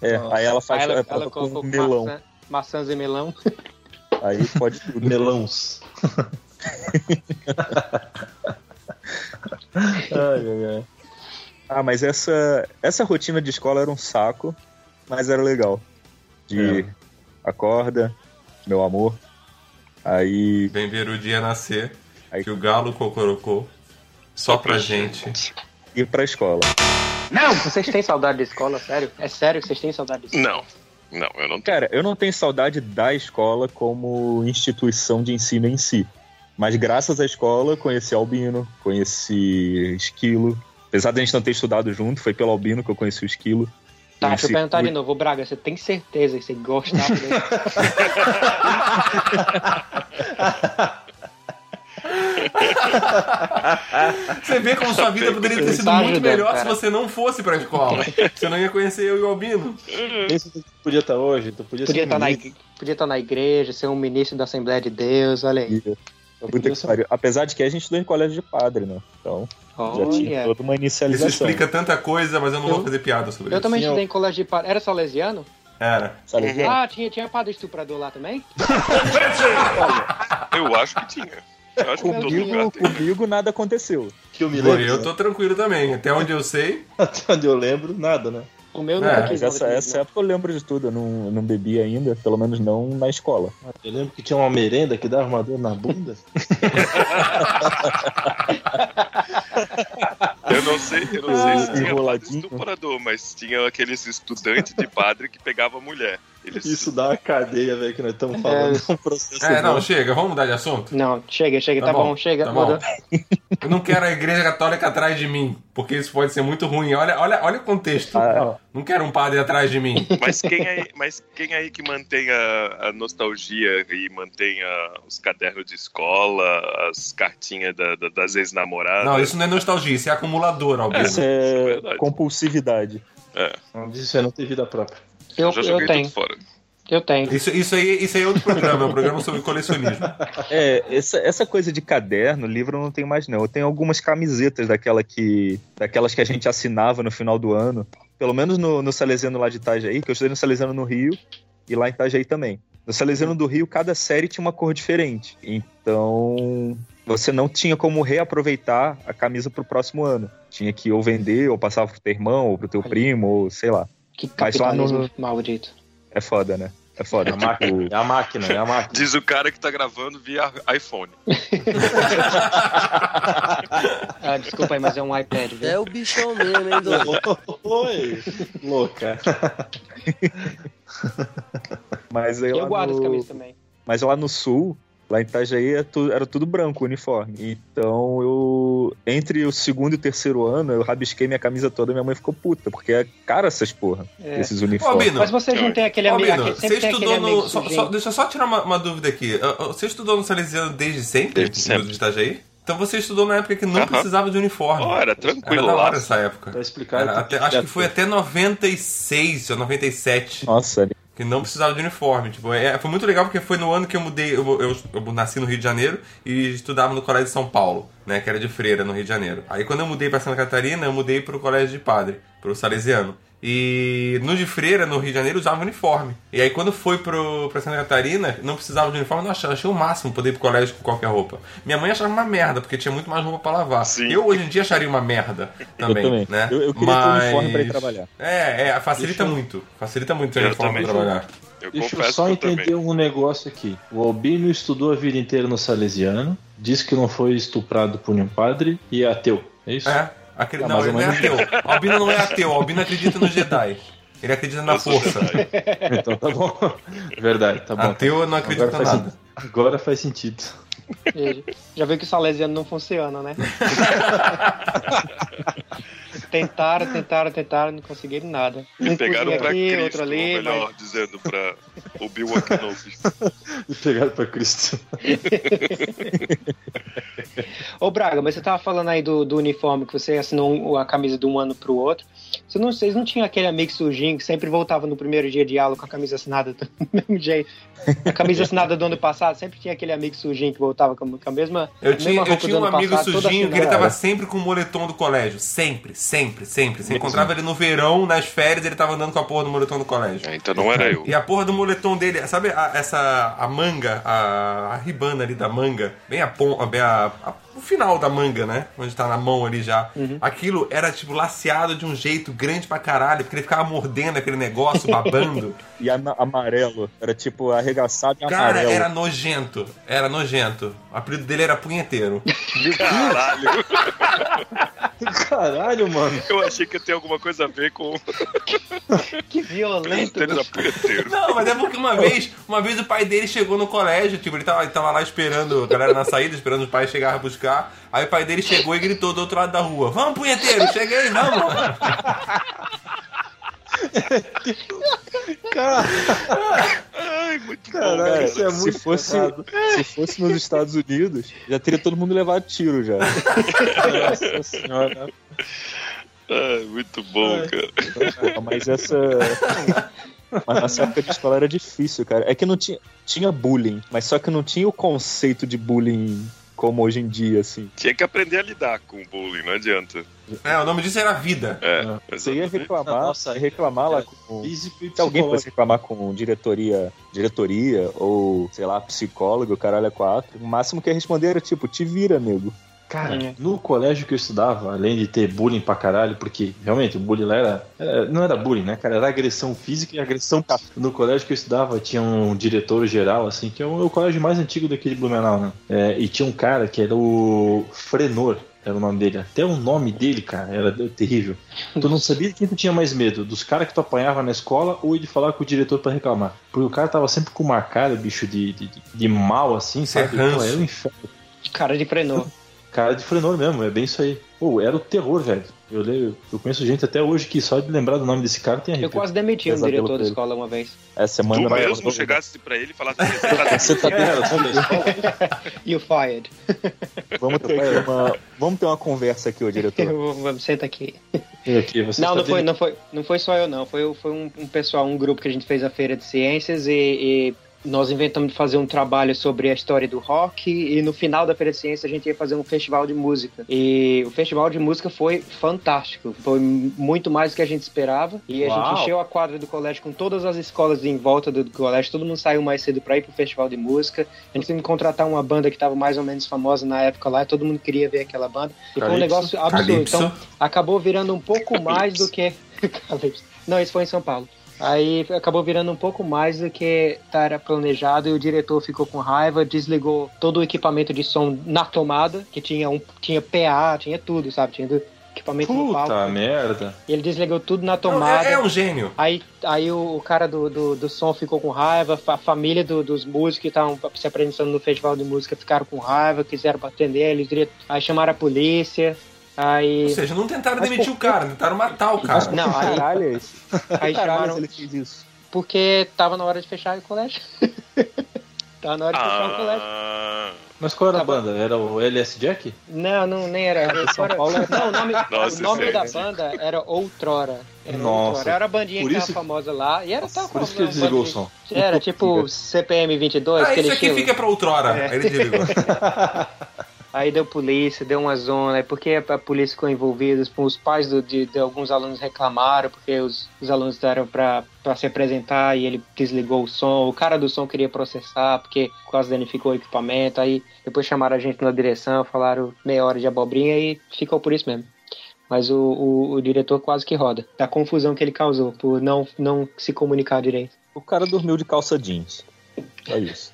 É, aí ela faz Aí ela, a prova ela com colocou melão. maçã- maçãs e melão. <laughs> Aí pode tudo. Melãos. <laughs> ai, ai, ai. Ah, mas essa, essa rotina de escola era um saco, mas era legal. De É. acorda, meu amor. Aí. Vem ver o dia nascer, Aí- que o galo cocorocou. Só pra gente. ir pra escola. Não! Vocês têm saudade da escola, sério? É sério que vocês têm saudade da escola? Não, não, eu não tenho. Cara, eu não tenho saudade da escola como instituição de ensino em si. Mas graças à escola, conheci Albino, conheci Esquilo. Apesar de a gente não ter estudado junto, foi pelo Albino que eu conheci o Esquilo. Tá, deixa eu perguntar de novo. Braga, você tem certeza que você gostava dele? <laughs> <laughs> <laughs> Você vê como sua vida poderia ter sido Tá muito melhor se você não fosse pra escola. Você não ia conhecer eu e o Albino. Tu podia estar hoje, tu podia, Podia ser estar, na, ministro. ig- podia estar na igreja, ser um ministro da Assembleia de Deus, olha aí. Apesar de que a gente estudou em colégio de padre, né? Então, já tinha toda uma Isso inicialização. explica tanta coisa, mas eu não vou Eu- fazer piada sobre Eu isso. também Sim, estudei eu- em colégio de padre. Era salesiano? Era. Sabe? Ah, tinha, tinha padre estuprador lá também? <laughs> Eu acho que tinha. Eu acho que em todo Comigo, lugar tem. comigo nada aconteceu. Que eu me Pô, lembro. eu tô tranquilo também. Até onde eu sei. Até onde eu lembro, nada, né? O meu É, Mas quis essa, nada essa época eu lembro de tudo. Eu não, não bebi ainda, pelo menos não na escola. Eu lembro que tinha uma merenda que dava uma dor na bunda. <laughs> Eu não sei, eu não sei se Ah, tinha padre estuprador, mas tinha aqueles estudantes de padre que pegavam mulher. Eles Isso dá uma cadeia, velho, que nós estamos falando. É um processo. É, não, bom. chega, vamos mudar de assunto? não. Chega, chega, tá, bom, chega. Tá bom. Eu não quero a igreja católica atrás de mim, porque isso pode ser muito ruim. Olha, olha, olha o contexto. Ah, Não quero um padre atrás de mim. Mas quem aí, mas quem aí que mantém a, a nostalgia e mantém a- os cadernos de escola, as cartinhas da- da- das ex-namoradas? Não, isso não é nostalgia, isso é acumulador, Albino. Isso é é verdade. compulsividade. Não disso é não ter vida própria. Eu, já eu joguei tenho, tudo fora. eu tenho. Isso, isso, aí, isso aí é outro programa, é um programa sobre colecionismo. <laughs> É, essa, essa coisa de caderno, livro eu não tenho mais não. Eu tenho algumas camisetas daquela que, daquelas que a gente assinava no final do ano. Pelo menos no, no Salesiano lá de Itajaí, que eu estudei no Salesiano no Rio e lá em Itajaí também. No Salesiano do Rio, cada série tinha uma cor diferente. Então, você não tinha como reaproveitar a camisa pro próximo ano. Tinha que ou vender, ou passava pro teu irmão, ou pro teu primo, ou sei lá. Que Mas lá no- maldito. É foda, né? É foda. É a máquina, Tipo, é a máquina, é a máquina. Diz o cara que tá gravando via iPhone. <laughs> Ah, desculpa aí, mas é um iPad, viu? É o bichão mesmo, hein, Dom? Oi, louca. mas Eu lá guardo no- as camisas também. Mas lá no sul, Lá em Itajaí é tu- era tudo branco o uniforme. Então eu. Entre o segundo e o terceiro ano, eu rabisquei minha camisa toda e minha mãe ficou puta, porque é cara essas porra, É. esses Ô, uniformes. Bino, Mas vocês não têm aquele Ô, amigo. Aquele- você estudou no. Só, só- deixa eu só tirar uma, uma dúvida aqui. Você estudou no Salesiano desde sempre? Desde sempre. De Itajaí? Então você estudou na época que não precisava de uniforme. Oh, era Era tranquilo da lá. hora essa época. Pra explicar. Era até- acho que foi até 96 ou 97 Nossa, que não precisava de uniforme. Tipo, é, foi muito legal porque foi no ano que eu mudei. Eu, eu, eu nasci no Rio de Janeiro e estudava no Colégio de São Paulo, né? Que era de freira no Rio de Janeiro. Aí quando eu mudei pra Santa Catarina, eu mudei pro Colégio de Padre, pro Salesiano. E no de freira, no Rio de Janeiro, usava uniforme. E aí quando foi pro, pra Santa Catarina, não precisava de uniforme, não achava, achei o máximo poder ir pro colégio com qualquer roupa. Minha mãe achava uma merda, porque tinha muito mais roupa pra lavar. Sim. Eu hoje em dia acharia uma merda <laughs> também, eu também. né? Eu, eu queria ter um uniforme pra ir trabalhar. É, é, facilita muito. Facilita muito ter Eu uniforme pra também. trabalhar. Eu Deixa eu só que eu entender também. um negócio aqui. O Albino estudou a vida inteira no Salesiano, disse que não foi estuprado por nenhum padre e é ateu. É isso? É. Aquele, Ah, não, ele não é ateu. Albino não é ateu. Albino acredita no Jedi. Ele acredita na força. Então tá bom. Verdade, tá bom. Ateu não acredita Agora nada. sentido. Agora faz sentido. E Já viu que o Salesiano não funciona, né? <laughs> tentaram, tentaram, tentaram, não conseguiram nada. Me Um pegaram pra aqui, Cristo, outro ou ali, melhor mas dizendo, pra o Bill Kenobi. <laughs> E pegaram pra Cristo. <laughs> Ô Braga, mas você tava falando aí do, do uniforme, que você assinou a camisa de um ano pro outro. Você não, vocês não tinham aquele amigo sujinho que sempre voltava no primeiro dia de aula com a camisa assinada do <laughs> mesmo jeito? A camisa assinada do ano passado, sempre tinha aquele amigo sujinho que voltava com a mesma, Eu tinha, mesma eu tinha um amigo passado, sujinho que ele tava sempre com o moletom do colégio. Sempre, sempre, sempre. Você encontrava ele no verão, nas férias, ele tava andando com a porra do moletom do colégio. É, então não era eu. E a porra do moletom dele, sabe a- essa a manga, a, a ribana ali da manga, bem a ponta, bem a, a- o final da manga, né? Onde tá na mão ali já. Uhum. Aquilo era tipo laceado de um jeito grande pra caralho, porque ele ficava mordendo aquele negócio, babando. <laughs> E ama- amarelo. Era tipo arregaçado e Cara, amarelo. era nojento. Era nojento. O apelido dele era punheteiro. <laughs> Caralho, <laughs> Caralho, mano. eu achei que ia ter alguma coisa a ver com Que violento. era punheteiro. Não, mas é porque uma vez, uma vez o pai dele chegou no colégio, tipo, ele tava, ele tava lá esperando a galera na saída, esperando os pais chegarem a buscar. Aí o pai dele chegou e gritou do outro lado da rua: Vamos, punheteiro, cheguei, vamos! <laughs> Ai, muito bom, Caralho, cara. isso é se muito fosse, errado. se fosse nos Estados Unidos, já teria todo mundo levado tiro já. Nossa senhora. Ai, muito bom, cara. Porra, Mas essa. Mas nessa época de escola era difícil, cara. É que não tinha. Tinha bullying, mas só que não tinha o conceito de bullying como hoje em dia, assim. Tinha que aprender a lidar com o bullying, não adianta. É, o nome disso era vida. É, Você ia reclamar, Nossa, ia reclamar lá com. Físico e Se alguém fosse reclamar com diretoria, diretoria ou, sei lá, psicólogo, caralho, é quatro, o máximo que ia responder era tipo, te vira, nego. Cara, É. no colégio que eu estudava, além de ter bullying pra caralho, porque realmente o bullying lá era, era- Não era bullying, né, cara? Era agressão física e agressão. No colégio que eu estudava, tinha um diretor geral, assim, que é o, o colégio mais antigo daqui de Blumenau, né? É, e tinha um cara que era o Frenor. Era o nome dele. Até o nome dele, cara, era terrível. Tu não sabia de quem tu tinha mais medo, dos caras que tu apanhava na escola ou de falar com o diretor pra reclamar. Porque o cara tava sempre com uma cara, bicho, de, de, de- mal, assim, Ser sabe? Pô, era um inferno. Cara de frenô. Cara de Frenor mesmo, é bem isso aí. Pô, era o terror, velho. Eu, le- eu conheço gente até hoje que só de lembrar do nome desse cara tem Eu arrepio. quase demiti um diretor da escola uma vez. Essa semana Tu mesmo chegasse pra ele e falasse você tá <laughs> tá É, eu também. You fired. Vamos ter, uma, vamos ter uma conversa aqui, ô diretor. <laughs> Vamos, Senta aqui. Aqui, você Não, está não foi, não, foi, não foi só eu, não. Foi, foi um, um pessoal, um grupo que a gente fez a Feira de Ciências e, e nós inventamos de fazer um trabalho sobre a história do rock e no final da Feira de Ciências a gente ia fazer um festival de música. E o festival de música foi fantástico. Foi muito mais do que a gente esperava. E a Uau. gente encheu a quadra do colégio com todas as escolas em volta do, do colégio. Todo mundo saiu mais cedo para ir pro festival de música. A gente teve que contratar uma banda que estava mais ou menos famosa na época lá. E todo mundo queria ver aquela banda. E foi um Calypso? negócio absurdo. Calypso. Então, acabou virando um pouco mais do que. <laughs> Calypso. Não, isso foi em São Paulo. Aí acabou virando um pouco mais do que era planejado e o diretor ficou com raiva, desligou todo o equipamento de som na tomada, que tinha um tinha PA, tinha tudo, sabe? Tinha, equipamento no Puta palco. merda. E ele desligou tudo na tomada. é, é um gênio. Aí, aí o, o cara do, do, do som ficou com raiva, a família do- dos músicos que estavam se apresentando no festival de música ficaram com raiva, quiseram atender eles, dire- aí chamaram a polícia, Ou aí, seja, não tentaram Mas demitir por o cara, tentaram matar o cara. Não, aí- Caralho, é isso. aí Caralho, chamaram ele fez isso. porque tava na hora de fechar o colégio. <laughs> tava na hora de fechar o colégio. Ah, Mas qual era Tá a banda? Era o LS Jack? Não, não, nem era. São Era- Paulo é- Não, o nome, Nossa, o nome é da ridículo. banda era Outrora. Era Nossa. Outrora. Era a bandinha que tava famosa lá. E era tal Por isso que ele desligou o som. Era tipo CPM 22, Ah, isso aqui estilo. fica pra outrora. É. Aí ele desligou. <laughs> Aí deu polícia, deu uma zona, porque a polícia ficou envolvida, os pais do- de, de alguns alunos reclamaram, porque os, os alunos deram pra se apresentar e ele desligou o som, o cara do som queria processar, porque quase danificou o equipamento, aí depois chamaram a gente na direção, falaram meia hora de abobrinha e ficou por isso mesmo. Mas o, o, o diretor quase que roda, da confusão que ele causou, por não, não se comunicar direito. O cara dormiu de calça jeans. É isso.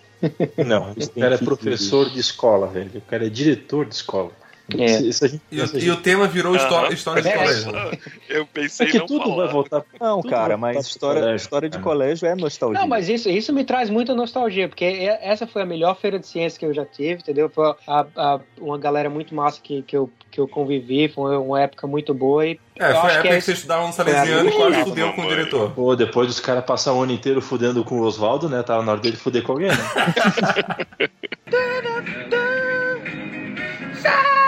Não, o cara é professor de escola, velho. O cara é diretor de escola. É. Se- se gente- E, a e gente- o tema virou Aham. história de É, colégio. <laughs> eu pensei É que tudo falar. vai voltar. Não, tudo cara, mas história, colégio, história de cara. colégio é nostalgia. Não, mas isso, isso me traz muita nostalgia, porque e- essa foi a melhor feira de ciência que eu já tive, entendeu? Foi a- a- uma galera muito massa que, que, eu, que eu convivi, foi uma época muito boa e É, eu foi a época que que, é você estudava no Salesiano e quase fudeu com o diretor. Pô, depois dos caras passar o ano inteiro fudendo com o Oswaldo, né? Tava na hora dele fuder com alguém, né? <laughs>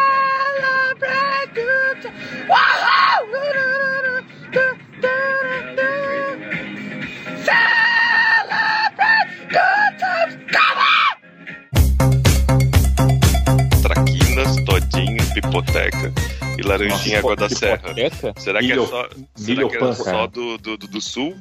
Traquinas, Todinho, Pipoteca e Laranjinha Água da Serra. Hipoteca? Será que é só, será que é só do, do, do, do sul?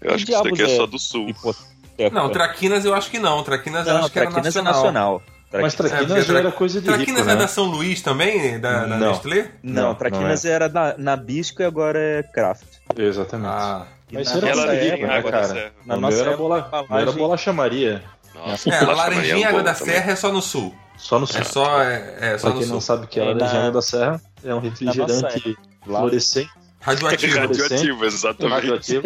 Eu Que acho que isso daqui é é? só do sul. Hipoteca. Não, Traquinas eu acho que não. Traquinas eu Não, acho que era Traquinas é nacional. Mas É, Traquinas já Tra- era coisa de Traquinas rico, é né? da São Luís também? Da, da Não. Nestlé? Não, Não, Traquinas era na, Nabisco e agora é Kraft. Exatamente. Ah. Mas isso era coisa de rico, né, Água cara? Na nossa era, bola, era embalagem- bolacha Maria. Nossa, É, a Laranjinha é Água da também. Serra é só no sul. Só no sul. É só, é, é só Pra no quem não sul. sabe o que é É Laranjinha na- da Serra, é um refrigerante fluorescente, Radioativo. <laughs> Radioativo, exatamente. radioativo.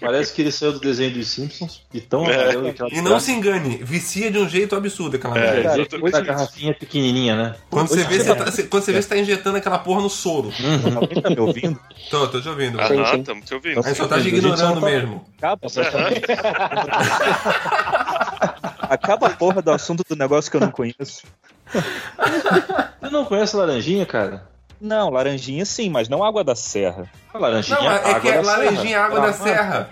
Parece que ele saiu do desenho dos Simpsons e tão É. E não se engane, vicia de um jeito absurdo aquela É, merda. Quer dizer, exatamente a isso. garrafinha pequenininha, né? Quando você, vê, você você tá- tá, você- quando você vê, você tá injetando aquela porra no soro. Alguém tá me ouvindo? Tô, tô te ouvindo. Sim. estamos te ouvindo. Aí só tá te A gente ignorando só tá- mesmo. Acaba, <laughs> Acaba a porra do assunto do negócio que eu não conheço. <laughs> Você não conhece laranjinha, cara? Não, laranjinha sim, mas não água da serra. A laranjinha Não, é, é água que é da laranjinha serra. água Ah, da serra.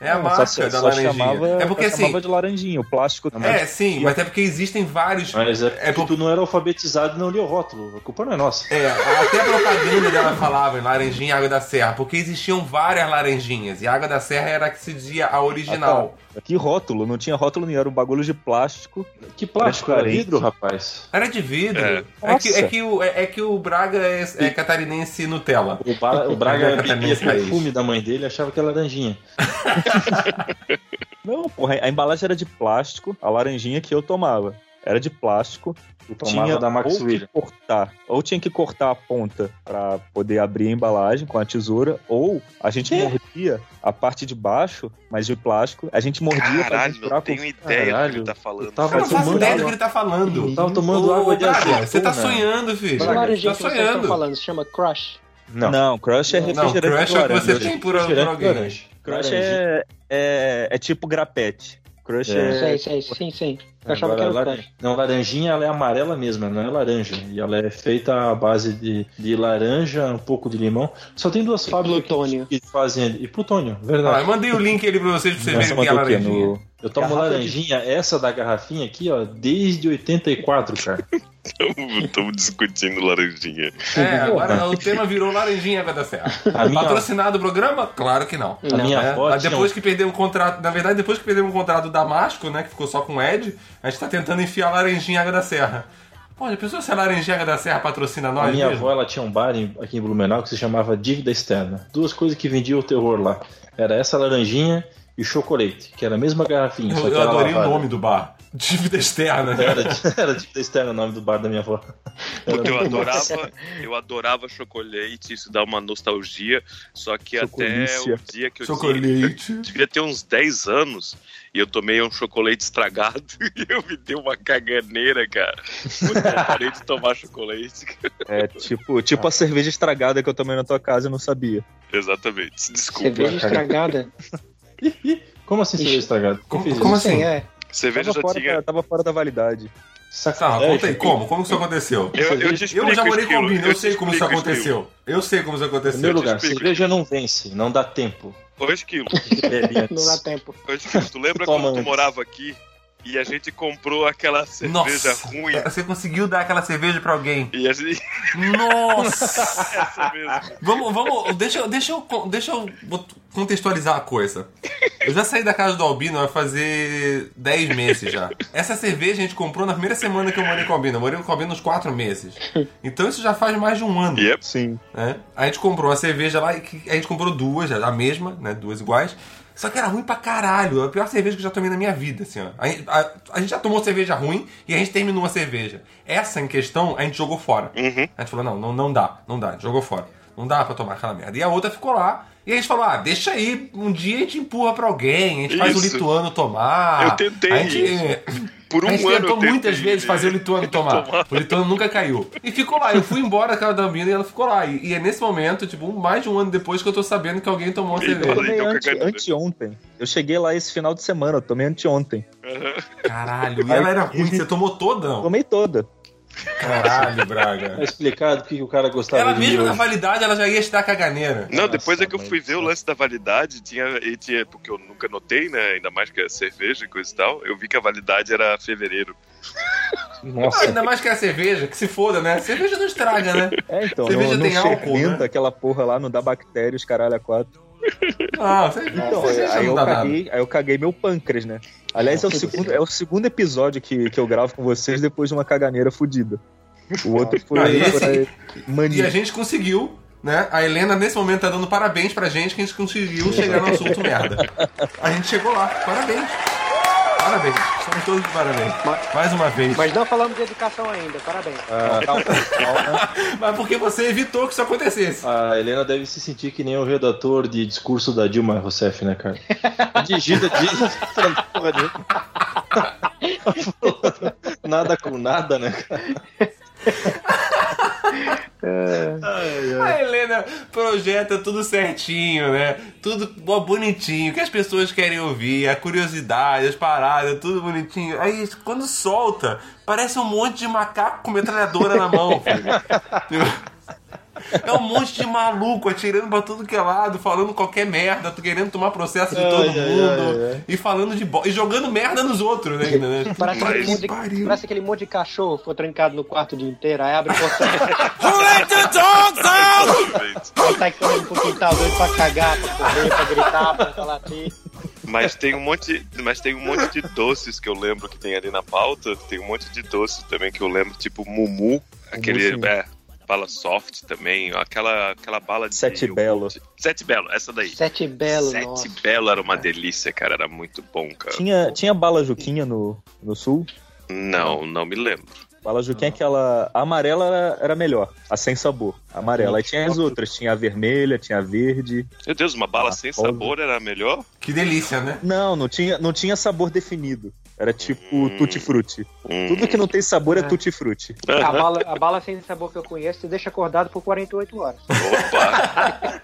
É a Não, marca só- da só laranjinha. chamava- é porque assim. chamava de laranjinha, o plástico. É, sim, mas é porque existem vários. Mas é É porque por- tu não era alfabetizado e não lia o rótulo. A culpa não é nossa. É, até a propaganda dela falava em laranjinha e água da serra, porque existiam várias laranjinhas e a água da serra era a que se dizia a original. Que rótulo? Não tinha rótulo nenhum, era um bagulho de plástico. Que plástico era Transparente. vidro, rapaz? Era de vidro. É. É, que, é, que o, é, é que o Braga é, é catarinense Nutella. O, Ba- o Braga Era bebia raiz. perfume da mãe dele e achava que era laranjinha. <laughs> Não, porra, a embalagem era de plástico, a laranjinha que eu tomava era de plástico. Eu tomava tinha da Max ou que cortar, ou tinha que cortar a ponta pra poder abrir a embalagem com a tesoura, ou a gente mordia a parte de baixo, mas de plástico, a gente mordia Caralho, não tenho ideia do que Caralho, ele tá eu falando. tava Eu não faço ideia do que ele tá falando. Eu tava tomando Ô, água de azeitona. Você tá sonhando, filho. Que Você tá vocês estão sonhando. falando? Se chama Crush. Não. Não, crush é Não, refrigerante crush é o que você tem por, por alguém. Crush é, é, é tipo grapete. Crush É. é... Sei, sei, sim, sim. Eu achava que era o laran- Crush. Não, laranjinha ela é amarela mesmo, ela não é laranja. E ela é feita à base de, de laranja, um pouco de limão. Só tem duas fábricas plutônio. que fazem. E plutônio, Ah, verdade. eu mandei o link ali pra vocês pra vocês verem que é laranjinha. No- Eu tomo Garrafa de- laranjinha, essa da garrafinha aqui, ó, desde 84, cara. <laughs> Estamos discutindo laranjinha. É, agora o tema virou laranjinha água da serra. A minha- Patrocinado o programa? Claro que não. A minha É, avó mas tinha depois que perdeu um contrato, na verdade, depois que perdeu um contrato do Damasco, né, que ficou só com o Ed, a gente tá tentando enfiar laranjinha água da serra. Já pensou se a laranjinha água da serra patrocina A nós minha mesmo? avó, ela tinha um bar em- aqui em Blumenau que se chamava Dívida Externa. Duas coisas que vendiam o terror lá. Era essa laranjinha e chocolate, que era a mesma garrafinha, só Eu, que eu adorei o lavada. nome do bar. <laughs> Dívida externa. <laughs> Era, era dívida externa o nome do bar da minha avó. <laughs> Puta, eu adorava, eu adorava chocolate, isso dá uma nostalgia. Só que até Chocolícia. o dia que eu tinha, Chocolate. devia ter uns 10 anos e eu tomei um chocolate estragado e eu me dei uma caganeira, cara. Eu parei de tomar chocolate. É tipo, tipo a cerveja estragada que eu tomei na tua casa e não sabia. Exatamente. Desculpa. Cerveja estragada. <laughs> Como assim você Ixi. veio estragado? Quem Como- como assim? Sim, é. Cerveja Tava já fora, tinha. da, tava fora da validade. Tá, Sacanagem. conta aí, como? Como que isso aconteceu? Eu, eu Eu já morei com o Bino, eu sei como isso aconteceu. Eu sei como isso Em primeiro aconteceu. lugar, explico. cerveja não vence, não dá tempo. Ô, Esquilo, Beber Não dá tempo. ô, Esquilo, tu lembra Toma quando tu morava aqui e a gente comprou aquela cerveja Nossa, ruim? você conseguiu dar aquela cerveja pra alguém. E a gente. Nossa! Essa <laughs> mesmo. Vamos, vamos, deixa, eu- deixa, eu, deixa eu contextualizar a coisa. Eu já saí da casa do Albino vai fazer 10 meses já. Essa cerveja a gente comprou na primeira semana que eu morei com o Albino. Eu morei com o Albino uns 4 meses. Então isso já faz mais de um ano. Yep. Sim. né? A gente comprou uma cerveja lá, e que- a gente comprou duas, a mesma, né? Duas iguais. Só que era ruim pra caralho. A pior cerveja que eu já tomei na minha vida, assim, ó. A, a- a gente já tomou cerveja ruim e a gente terminou a cerveja. Essa em questão, a gente jogou fora. Uhum. A gente falou, não, não, não dá, não dá, a gente jogou fora. Não dá pra tomar aquela merda. E a outra ficou lá. E a gente falou, ah, deixa aí, um dia a gente empurra pra alguém, a gente faz o Isso. lituano tomar. Eu tentei A gente, isso. Por um a gente ano tentou muitas vezes <laughs> fazer o lituano tomar. tomar. O lituano nunca caiu. E ficou lá. Eu fui embora da casa da Ambina e ela ficou lá. E, e é nesse momento, tipo, mais de um ano depois que eu tô sabendo que alguém tomou uma cerveja. Tomei então, ante, anteontem. Eu cheguei lá esse final de semana, eu tomei anteontem. Caralho, e ela era ruim, você tomou toda? Não? Tomei toda. Caralho, Braga. Tá explicado que o cara gostava Ela de mesmo na validade, ela já ia estar caganeira. Não, depois é que eu Nossa, fui ver o lance da validade, tinha, e tinha, porque eu nunca notei, né? Ainda mais que é cerveja e coisa e tal, eu vi que a validade era fevereiro. Ah, Nossa, ainda mais que a cerveja, que se foda, né? Cerveja não estraga, né? É, então, Cerveja não, tem não álcool, fermenta né? aquela porra lá, não dá bactérias, caralho, a quatro. Ah, você, Então, aí eu, caguei, aí eu caguei meu pâncreas, né? Aliás, é o segundo, é o segundo episódio que, que eu gravo com vocês depois de uma caganeira fudida. O outro foi, Ah, esse- E a gente conseguiu, né? A Helena, nesse momento, tá dando parabéns pra gente que a gente conseguiu chegar no assunto merda. A gente chegou lá. Parabéns. Parabéns. Estamos todos de parabéns. Mais uma vez. Mas não falamos de educação ainda, parabéns. Ah, calma, calma. <laughs> Mas porque você evitou que isso acontecesse. a Helena deve se sentir que nem o redator de discurso da Dilma Rousseff, né, cara? <laughs> Digita, digita. Nada com nada, né, cara? <laughs> A Helena projeta tudo certinho, né? Tudo bo- bonitinho, o que as pessoas querem ouvir, a curiosidade, as paradas, tudo bonitinho. Aí quando solta, parece um monte de macaco com metralhadora na mão, filho. <laughs> É um monte de maluco atirando pra tudo que é lado, falando qualquer merda, querendo tomar processo de todo mundo ai, ai. e falando de e jogando merda nos outros, né? ainda, <laughs> né? Parece, Mas- aquele monte de, parece aquele monte de cachorro que foi trancado no quarto o dia inteiro, aí abre o portão, <laughs> aí sai correndo pro quintal doido pra cagar, pra correr, pra gritar, pra latir. Mas tem um monte, mas tem um monte de doces que eu lembro que tem ali na pauta. Tem um monte de doces também que eu lembro, tipo Mumu, aquele é, bala soft também, aquela aquela bala de Sete. Belo. Sete Belo, essa daí. Sete Belo, Sete nossa. Belo era uma delícia, cara, era muito bom, cara. Tinha, tinha bala Juquinha no, no sul. Não, não me lembro. Bala Juquinha, aquela. A amarela era, era melhor, a sem sabor. A amarela. Aí tinha as outras, tinha a vermelha, tinha a verde. Meu Deus, uma bala Ah, sem rosa. sabor era melhor? Que delícia, né? Não, não tinha, não tinha sabor definido. Era tipo Hum. tutti frutti. Hum. Tudo que não tem sabor é, É. tutti frutti. A bala, a bala sem sabor que eu conheço te deixa acordado por 48 horas. Opa!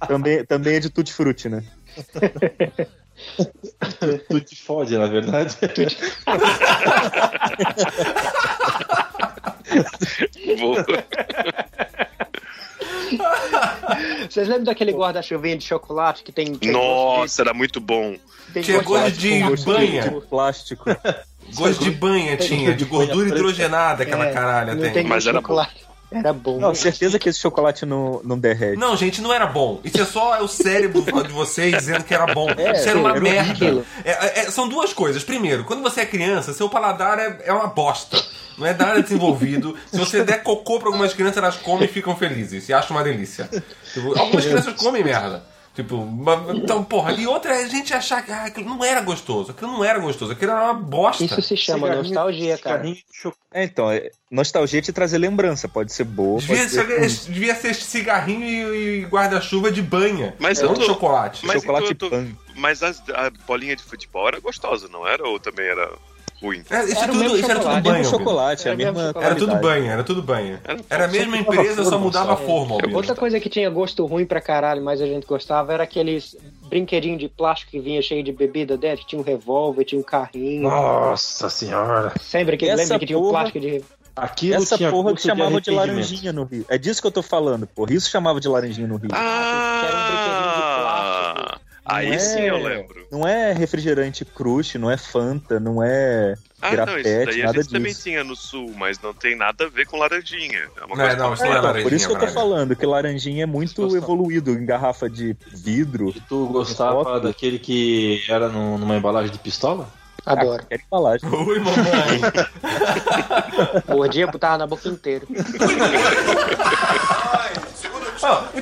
<laughs> Também, também é de tutti frutti, né? <laughs> <laughs> Tu te fode, na verdade. <laughs> Boa. Vocês lembram daquele guarda-chuvinha de chocolate que tem. tem Nossa, era muito bom. de- tem Tinha gosto de gosto banha. de- Plástico. Gosto de banha tinha, de gordura hidrogenada, aquela É, caralha tem. tem Mas gosto de era chocolate. Era bom. Não, certeza que esse chocolate não, não derrete. Não, gente, não era bom. Isso é só o cérebro de vocês dizendo que era bom. É, Isso era uma era merda. É, é, é, são duas coisas. Primeiro, quando você é criança, seu paladar é, é uma bosta. Não é nada desenvolvido. Se você der cocô pra algumas crianças, elas comem e ficam felizes. E acham uma delícia. Algumas crianças comem merda. Tipo, então, porra, e outra é a gente achar que ah, aquilo não era gostoso, aquilo não era gostoso, aquilo era uma bosta. Isso se chama Cigarrinho- nostalgia, cara. cigarrinho de chocolate. É, então, é- nostalgia te trazer lembrança. Pode ser boa, Devia pode ser ser, devia ser cigarrinho e, e guarda-chuva de banha. Mas não tô- chocolate. Mas chocolate então tô- pan. Mas as- a bolinha de futebol era gostosa, não era? Ou também era ruim? É, isso, Era tudo, isso era tudo banho. Albino. chocolate, é a Era mesma. Era tudo banho, era tudo banho. Era- Era a mesma empresa, só mudava a forma, Albino. Outra coisa que tinha gosto ruim pra caralho, mas a gente gostava, era aqueles brinquedinhos de plástico que vinha cheio de bebida dentro. Tinha um revólver, tinha um carrinho. Nossa senhora. Sempre que Essa lembra que tinha um porra- plástico de. Aquilo Essa tinha porra que chamava de, arrependimento. laranjinha no Rio. É disso que eu tô falando, porra. Isso chamava de laranjinha no Rio. Ah! Aí Não sim é- eu lembro. Não é refrigerante crush, não é Fanta, não é Ah, não, isso grafete, daí a gente também disso. tinha no sul, mas não tem nada a ver com laranjinha. É uma Não, coisa não, isso totalmente- não é Então, laranjinha, por isso que eu tô Braga. falando, que laranjinha é muito evoluído em garrafa de vidro. E tu gostava Foto. daquele que era num- numa embalagem de pistola? Adoro. Quer embalagem. Oi, mamãe. Mordia, botava na boca inteira.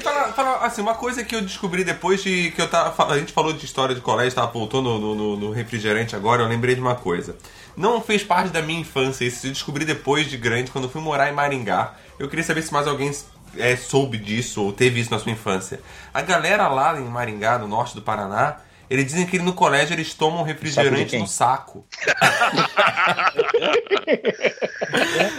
Para, para, assim, uma coisa que eu descobri depois de que eu tava. A gente falou de história de colégio, tava voltando no, no- no refrigerante agora, eu lembrei de uma coisa. Não fez parte da minha infância, isso eu descobri depois de grande, quando eu fui morar em Maringá. Eu queria saber se mais alguém é, soube disso ou teve isso na sua infância. A galera lá em Maringá, no norte do Paraná, eles dizem que no colégio eles tomam refrigerante no saco. <laughs>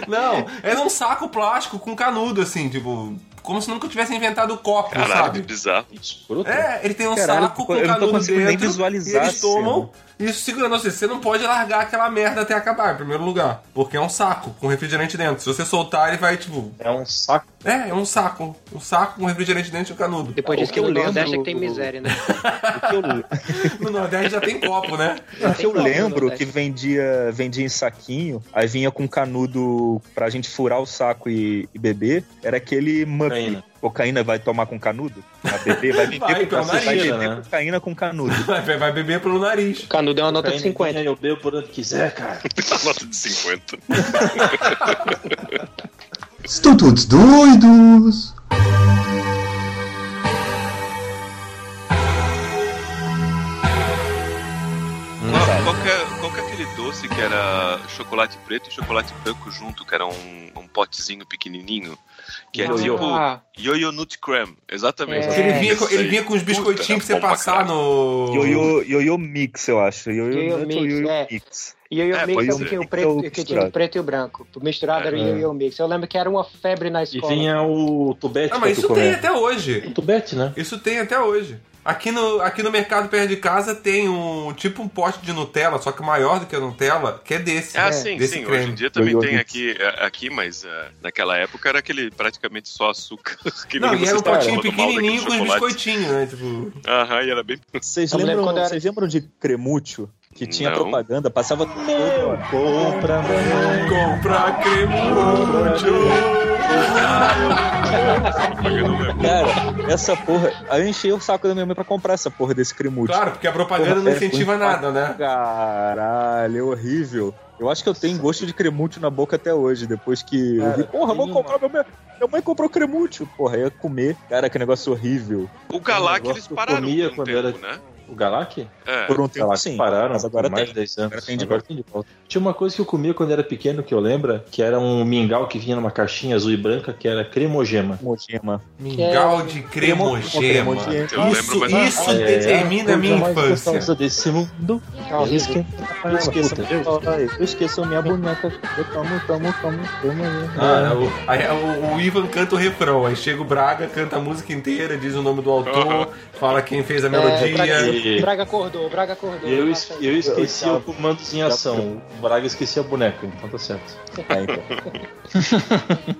Não, é num saco plástico com canudo, assim, tipo, como se nunca tivesse inventado o copo, Caralho, que sabe? bizarro. É, ele tem um Caralho, saco com eu não tô canudo dentro. nem visualizar e eles tomam isso segurando. Seja, você não pode largar aquela merda até acabar, em primeiro lugar. Porque é um saco com refrigerante dentro. Se você soltar, ele vai, tipo. É um saco. É, é um saco. Um saco com refrigerante dentro e um canudo. Depois disso que que eu no Nordeste é lembro- que tem miséria, né? <laughs> O que eu, <laughs> No Nordeste já tem copo, né? o que eu lembro que vendia, vendia em saquinho, aí vinha com canudo pra gente furar o saco e, e beber, era aquele mup. Cocaína. Vai tomar com canudo? Vai beber, vai beber, Vai, com, pelo vai nariz, beber né? cocaína com canudo. <laughs> Vai, vai beber pelo nariz. Canudo é uma nota de Cocaína, 50. Eu bebo por onde quiser, cara. <laughs> A nota de 50. Estão todos doidos? Aquele doce que era chocolate preto e chocolate branco junto, que era um, um potezinho pequenininho? Que é Yo-yo. tipo Ah, Yo-Yo Nut Creme, exatamente. É. Ele vinha, com, ele vinha com os biscoitinhos pra você Puta, é pra passar no. Yo-yo yo-yo mix, eu acho. Yo-yo Yo-yo mix, yo-yo é. mix. E o Yo É, Mix é o ser. que tinha o Mix é preto, o que tinha o preto e o branco. Misturado era o Yo Yo Mix. Eu lembro que era uma febre na E escola. vinha o tubete Ah, mas isso tem até hoje. O tubete, né? Isso tem até hoje. Aqui no, aqui no mercado perto de casa tem um tipo um pote de Nutella, só que maior do que a Nutella, que é desse. Ah, É, sim, desse sim. creme. Hoje em dia também tem aqui, é, aqui mas é, naquela época era aquele praticamente só açúcar. <laughs> Que Não, e era um potinho pequenininho com os biscoitinhos, né? Tipo, Aham, e era bem. <laughs> Vocês lembram, era- vocês lembram de Cremúcio? Que tinha Não. propaganda, passava todo compra comprar cremúcio. Cara, essa porra. Aí eu enchei o saco da minha mãe pra comprar essa porra desse cremúcio. Claro, porque a propaganda não É, incentiva ruim nada, né? Caralho, é horrível. Eu acho que eu tenho gosto de cremúcio na boca até hoje, depois que eu vi, porra, vou comprar meu. Minha mãe comprou cremúcio. Porra, ia comer. Cara, que negócio horrível. O Galac negócio eles pararam comia um quando tempo, era- né? O Galac? É. Por um tempo Galac sim. pararam mas agora por mais tem. de 10 anos. Agora tem de Agora tem de volta. Tinha uma coisa que eu comia quando era pequeno, que eu lembro, que era um mingau que vinha numa caixinha azul e branca, que era cremogema. Cremogema. Mingau de cremogema. Cremogema. Eu Isso, lembro, mas- isso É, determina a minha infância. desse mundo. É Eu esqueço, Puta, eu, esqueço minha boneca. Eu tomo, tomo, tomo, tomo. Ah, o, aí, o, o Ivan canta o refrão, aí chega o Braga, canta a música inteira, diz o nome do autor, fala quem fez a É, melodia. Braga, E- Braga acordou, Braga acordou. Eu, es- eu esqueci Eu- o comandos em ação. O Braga esquecia a boneca, então tá certo. É, então. <laughs>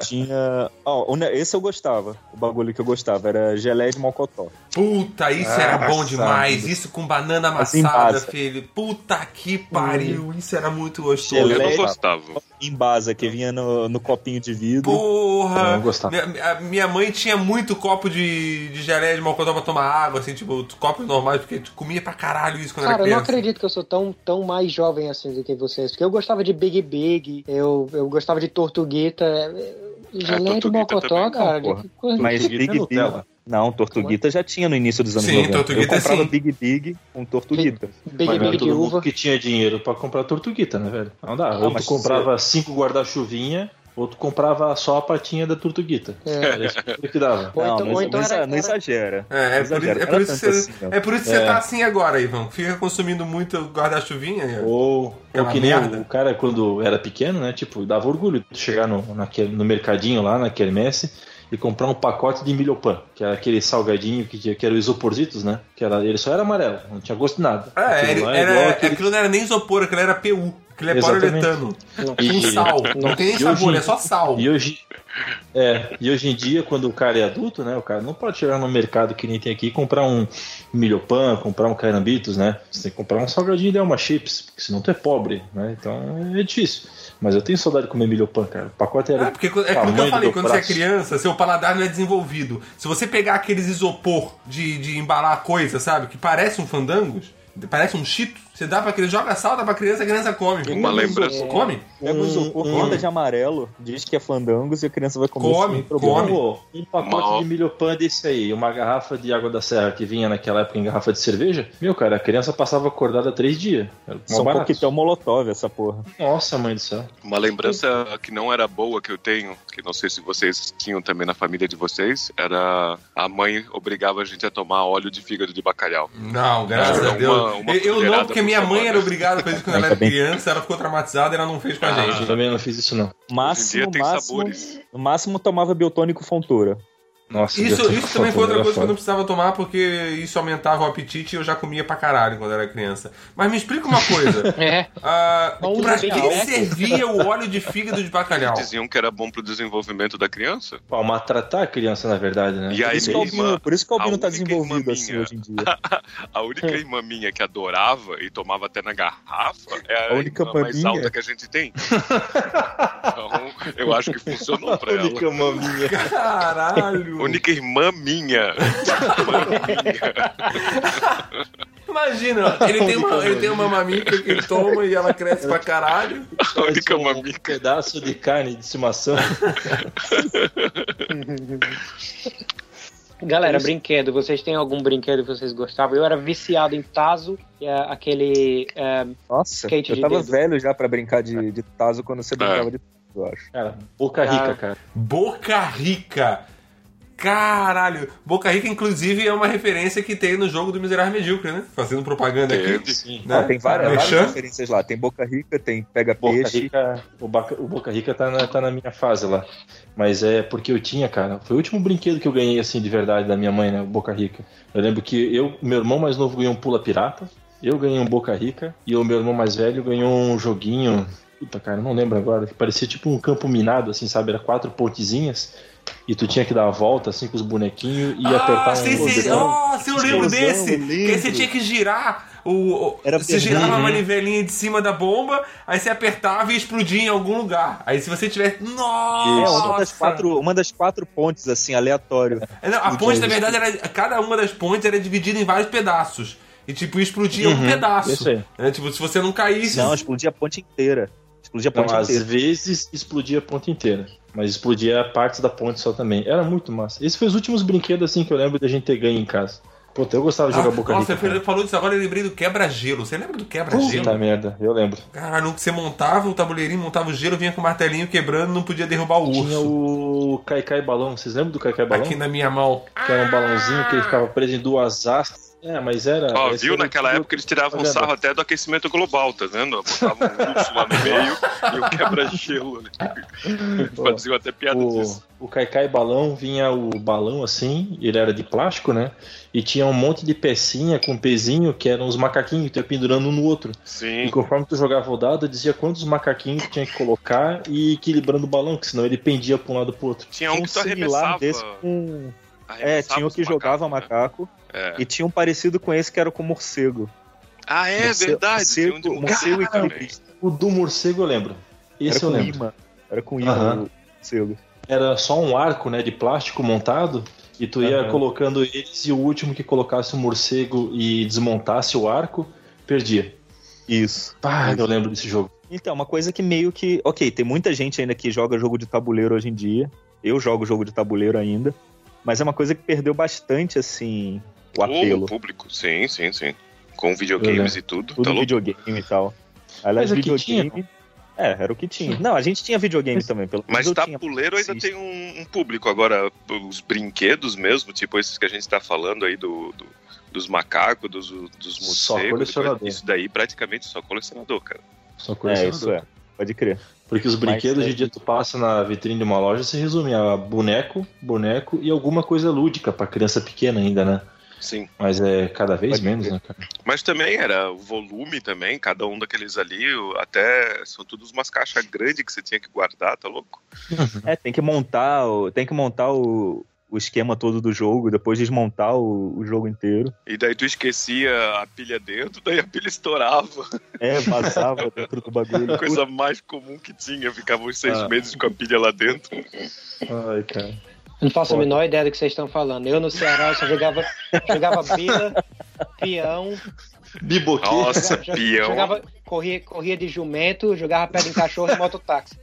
Tinha. Ó, o ne- esse eu gostava. O bagulho que eu gostava era gelé de mocotó. Puta, isso era bom demais. Isso com banana Assim, amassada, basa. filho. Puta que pariu. Isso era muito gostoso. Eu Geleia. não gostava. Em basa, que vinha no, no copinho de vidro. Porra! Não gostava. Minha, minha mãe tinha muito copo de, de geleia de mocotó pra tomar água, assim, tipo, copos normais, porque comia pra caralho isso quando Cara, era eu não criança. acredito que eu sou tão, tão mais jovem assim do que vocês. Porque eu gostava de Big Big, eu, eu gostava de Tortuguita. é, Geleia de Tortuguita Mocotó, cara. Não, coisa- Mas Big é Nutella. Não, Tortuguita já tinha no início dos anos Sim, 90. Tortuguita Eu comprava sim. Big Big com Tortuguita. Big Mas não é Big de todo mundo uva. que tinha dinheiro pra comprar tortuguita, né, velho? Não dá. Ah, ou tu mas comprava cinco guarda-chuvinha, ou tu comprava só a patinha da tortuguita. Era isso que dava. Ou então- não, então não, era- não era- exagera. É, é por, isso- é não por era isso que você, assim, é por isso que você É. tá assim agora, Ivan. Fica consumindo muito guarda-chuvinha. Ou, ou que nem merda. o cara, quando era pequeno, né? Tipo, dava orgulho de chegar no, naquele, no mercadinho lá, na quermesse, e comprar um pacote de milhopan, que era aquele salgadinho que, tinha, que era o isoporzitos, né? Que era, ele só era amarelo, não tinha gosto de nada. É, Aquilo ele- é era, aquele- aquilo não era nem isopor, aquilo era PU. Aquilo é poliuretano. Com E- sal. Não tem nem sabor, hoje- é só sal. E hoje, é, e hoje em dia, quando o cara é adulto, né? O cara não pode chegar no mercado que nem tem aqui e comprar um milhopan, comprar um carambitos, né? Você tem que comprar um salgadinho e uma chips, porque senão tu é pobre, né? Então é difícil. Mas eu tenho saudade de comer milhopan, cara. O pacote era. É, porque é que eu falei, do quando você é criança, seu paladar não é desenvolvido. Se você pegar aqueles isopor de, de embalar coisa, sabe? Que parece um fandangos, parece um chito, você dá pra criança, joga sal, dá pra criança, a criança come. Uma lembrança. Come? Pega o isopor, um- pinta de amarelo, diz que é fandangos e a criança vai comer Come, come. Pô, um pacote Mal. de milhopan desse aí, uma garrafa de água da serra que vinha naquela época em garrafa de cerveja, meu, cara, a criança passava acordada três dias. São barato. coquetel molotov essa porra. Nossa, mãe do céu. Uma lembrança que não era boa que eu tenho, que não sei se vocês tinham também na família de vocês, era a mãe obrigava a gente a tomar óleo de fígado de bacalhau. Não, graças Era a Deus. uma- uma eu, não, porque por minha mãe semana. era obrigada a fazer isso quando ela era criança, ela ficou traumatizada e ela não fez com a Eu gente. também não fiz isso, não. Máximo, máximo, no máximo tomava biotônico fontura. Nossa, Isso, Deus, isso também foi outra coisa que eu não precisava tomar, porque isso aumentava o apetite e eu já comia pra caralho quando era criança. Mas me explica uma coisa. <laughs> É. ah, Vamos pra que né? servia o óleo de fígado de bacalhau? Diziam que era bom pro desenvolvimento da criança. Pra maltratar a criança, na verdade, né? E Por aí isso, que o minha Albino, irmã, por isso que o a Albino tá desenvolvido irmã assim hoje em dia. <laughs> A única irmã minha que adorava e tomava até na garrafa é a, A única irmã mais maminha? alta que a gente tem. <laughs> Então, eu acho que funcionou pra ela. Única maminha. Caralho! Única irmã minha. <laughs> Imagina, ele tem, uma, ele tem uma mamica que ele toma e ela cresce pra caralho. A única um maminha. pedaço de carne de estimação. <laughs> Galera, brinquedo. Vocês têm algum brinquedo que vocês gostavam? Eu era viciado em Tazo, que é aquele. é, Nossa, Skate eu de tava dedo. velho já pra brincar de, de Tazo quando você brincava de Tazo, eu acho. Cara, boca rica, cara. Boca Rica. Caralho. Boca Rica, inclusive, é uma referência que tem no jogo do Miserável Medíocre, né? Fazendo propaganda aqui. Sim. Né? Ah, tem várias, várias referências lá. Tem Boca Rica, tem Pega Boca Peixe. Rica, o, Baca- o Boca Rica tá na, tá na minha fase lá. Mas é porque eu tinha, cara. Foi o último brinquedo que eu ganhei, assim, de verdade, da minha mãe, né? O Boca Rica. Eu lembro que eu, meu irmão mais novo ganhou um Pula Pirata. Eu ganhei um Boca Rica. E o meu irmão mais velho ganhou um joguinho. Puta, cara, não lembro agora. Que parecia tipo um campo minado, assim, sabe? Era quatro pontezinhas. E tu tinha que dar a volta, assim, com os bonequinhos e apertar Ah, um sim, sim. botão. Nossa, eu lembro desse. eu lembro. Que aí você tinha que girar. O, Era você verdade. girava a manivelinha de cima da bomba, aí você apertava e explodia em algum lugar. Aí se você tivesse. É, Nossa! uma das, quatro, uma das quatro pontes, assim, aleatório. É, não, a ponte, na verdade, era, cada uma das pontes era dividida em vários pedaços. E, tipo, explodia um pedaço. isso aí. É, tipo, se você não caísse. Não, explodia a ponte inteira. Explodia a ponte Não, às inteira. vezes explodia a ponte inteira. Mas explodia partes da ponte só também. Era muito massa. Esses foram os últimos brinquedos assim que eu lembro da gente ter ganho em casa. Puta, eu gostava de Ah, jogar boca nossa, rica. você falou disso agora, eu lembrei do quebra-gelo. Você lembra do quebra-gelo? Puta merda, eu lembro. Caralho, que você montava o tabuleirinho, montava o gelo, vinha com o martelinho quebrando, não podia derrubar o Tinha urso. o Kaikai Balão. Vocês lembram do Kaikai Balão? Aqui na minha mão. Que era um balãozinho que ele ficava preso em duas hastes. É, mas era. Ó, viu? era Naquela tipo- época eles tiravam um sarro até do aquecimento global, tá vendo? Botavam um urso lá no meio <laughs> e o quebra-gelo <laughs> ali. Faziam até piada O, disso. o Kaikai Balão vinha o balão assim, ele era de plástico, né? E tinha um monte de pecinha com pezinho que eram os macaquinhos que tu ia pendurando um no outro. E Sim. conforme tu jogava o dado, dizia quantos macaquinhos tu tinha que colocar e equilibrando o balão, que senão ele pendia pra um lado pro outro. Tinha um que tu arremessava. desse com... É, tinha o que jogava macacos, né? macaco. É. E tinha um parecido com esse que era com morcego. Ah, é Morcego- verdade. Tinha um Morcego, morcego equilibrista. O do morcego eu lembro. Esse Era eu com lembro. imã. Era com imã o morcego. Era só um arco, né, de plástico montado. E tu ia Aham. colocando eles e o último que colocasse o morcego e desmontasse o arco, perdia. Isso. Ah, eu lembro desse jogo. Então, uma coisa que meio que. Ok, tem muita gente ainda que joga jogo de tabuleiro hoje em dia. Eu jogo jogo de tabuleiro ainda. Mas é uma coisa que perdeu bastante, assim, o O apelo. público, sim, sim, sim. Com videogames e tudo. Tudo tá louco? videogame e tal. Aliás, Mas é que videogame. É, era o que tinha. Não, a gente tinha videogame também, pelo Mas tinha. tabuleiro ainda System. tem um, um público. Agora, os brinquedos mesmo, tipo esses que a gente tá falando aí do, do- dos macacos, dos, dos Só morcegos, isso daí praticamente só colecionador, cara. Só É, colecionador. isso é. Pode crer. Porque os brinquedos Mas, hoje em dia tu passa na vitrine de uma loja se resume a boneco, boneco e alguma coisa lúdica pra criança pequena ainda, né? Sim. Mas é cada vez Pode menos, né, cara? Mas também era o volume também, cada um daqueles ali, até são todos umas caixas grandes que você tinha que guardar, tá louco? É, tem que montar, o- tem que montar o, o esquema todo do jogo, depois desmontar o, o jogo inteiro. E daí tu esquecia a pilha dentro, daí a pilha estourava. É, vazava dentro do bagulho. Coisa mais comum que tinha, ficava uns seis Ah. meses com a pilha lá dentro. Ai, cara. Eu não faço a Foda. menor ideia do que vocês estão falando. Eu no Ceará eu só jogava, jogava bila, peão, Biboquê. Nossa, <laughs> jo- peão. jogava, corria, corria de jumento, jogava pedra em cachorro e mototáxi.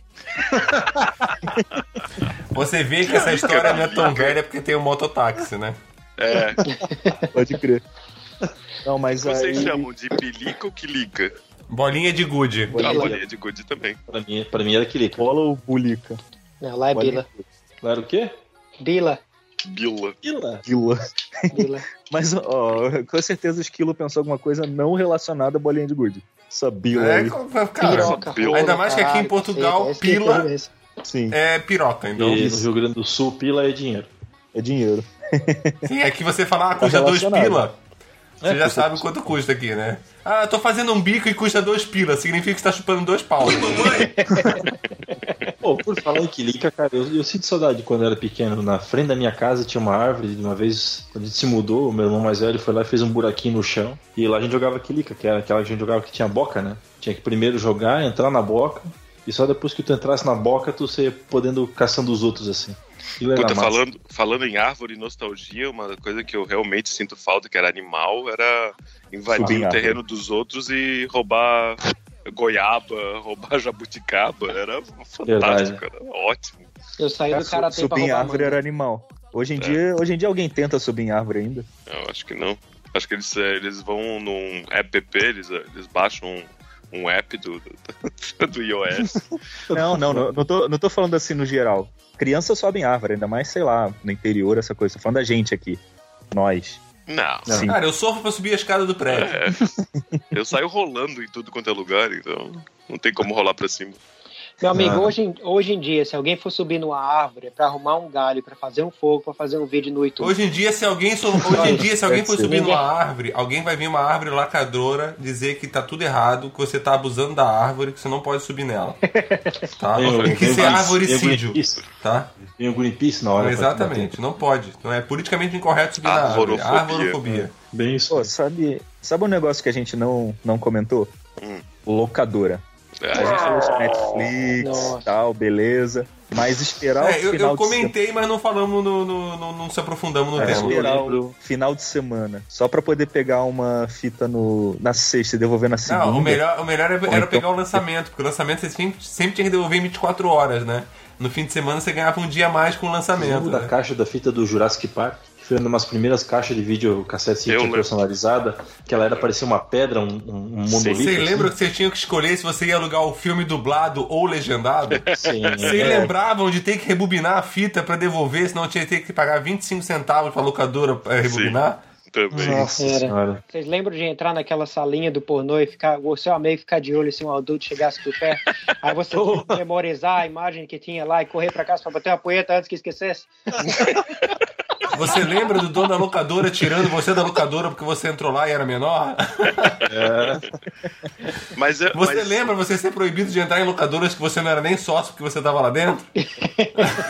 Você vê que essa história não é tão velha porque tem o mototáxi, né? É, Pode crer. Não, mas vocês aí... chamam de pelica ou quilica? Bolinha de gude. A Bolinha. bolinha de gude também. Pra mim, pra mim era aquele. Bola ou bulica? Não, lá é bila. Não era o quê? Bila, Bila. Pila. Quila. bila. <laughs> Mas, ó, com certeza o Esquilo pensou alguma coisa não relacionada à bolinha de gude. Essa bila É, aí. cara, Piroca, bila. Ainda rola, mais que aqui em Portugal, é eu pila- ver. Sim, é piroca, então. E no. Rio Grande do Sul, pila é dinheiro. é dinheiro. Sim, é que você fala, ah, custa dois pila. Você já sabe quanto custa aqui, né? Ah, tô fazendo um bico e custa dois pila. Significa que você tá chupando dois pau. Pô, por falar em quilica, cara, eu, eu sinto saudade de quando eu era pequeno. Na frente da minha casa tinha uma árvore. Uma vez, quando a gente se mudou, o meu irmão mais velho foi lá e fez um buraquinho no chão. E lá a gente jogava quilica, que era aquela que a gente jogava que tinha boca, né? Tinha que primeiro jogar, entrar na boca. E só depois que tu entrasse na boca, tu ser podendo caçando os outros, assim. Era Puta, massa. falando, falando em árvore e nostalgia, uma coisa que eu realmente sinto falta, que era animal, era invadir o árvore. terreno dos outros e roubar goiaba, <laughs> roubar jabuticaba. Era fantástico, era ótimo. Eu saí do pra subir em árvore era animal. Hoje em, É. dia, hoje em dia alguém tenta subir em árvore ainda. Eu acho que não. Acho que eles, eh, eles vão num app, eles, eh, eles baixam um, um app do, <laughs> do, do iOS. Não, não, não, não, tô, não tô falando assim no geral. Criança sobe em árvore, ainda mais, sei lá, no interior, essa coisa. Tô falando da gente aqui. Nós. Não. Sim. Cara, eu sofro pra subir a escada do prédio. É. Eu saio rolando em tudo quanto é lugar, então não tem como rolar pra cima. Meu amigo, Ah. hoje, em- hoje em dia, se alguém for subir numa árvore pra arrumar um galho, pra fazer um fogo, pra fazer um vídeo no YouTube, Hoje em dia, se alguém, so- hoje em dia, se alguém for subir numa árvore, alguém vai vir uma árvore lacradora dizer que tá tudo errado, que você tá abusando da árvore, que você não pode subir nela. <laughs> Tá? O- Tem que ser Greenpeace, arvoricídio. Tá? Vem o Greenpeace na hora. Exatamente, não pode. Não é politicamente incorreto subir na árvore. Arvorofobia. Bem isso. Pô, sabe, sabe um negócio que a gente não, não comentou? Hum. Locadora. A gente falou de Netflix Nossa. tal, beleza. Mas esperar É, o eu, final eu de semana. comentei, mas não falamos, no, no- no- não se aprofundamos no É, tema. esperar Eu o final de semana. Só pra poder pegar uma fita no, na sexta e devolver na segunda. Não, o melhor, o melhor era, então- pegar o lançamento, porque o lançamento você sempre, sempre tinha que devolver em 24 horas, né? No fim de semana você ganhava um dia a mais com o lançamento. Lembro da Né? caixa da fita do Jurassic Park, que foi uma das primeiras caixas de vídeo cassete Eu personalizada, que ela era parecia uma pedra, um, um um monolito. Você assim. lembra que você tinha que escolher se você ia alugar o filme dublado ou legendado? <laughs> Sim, Vocês é. lembravam de ter que rebobinar a fita pra devolver, senão tinha que ter que pagar 25 centavos pra locadora pra rebobinar? também. Nossa Era. senhora. Vocês lembram de entrar naquela salinha do pornô e ficar, o seu amigo ficar de olho se um adulto chegasse por perto? <laughs> Aí você memorizar a imagem que tinha lá e correr pra casa pra bater uma poeta antes que esquecesse? <laughs> Você lembra do dono da locadora tirando você da locadora porque você entrou lá e era menor? Mas, é- Você mas, lembra você ser proibido de entrar em locadoras que você não era nem sócio porque você tava lá dentro?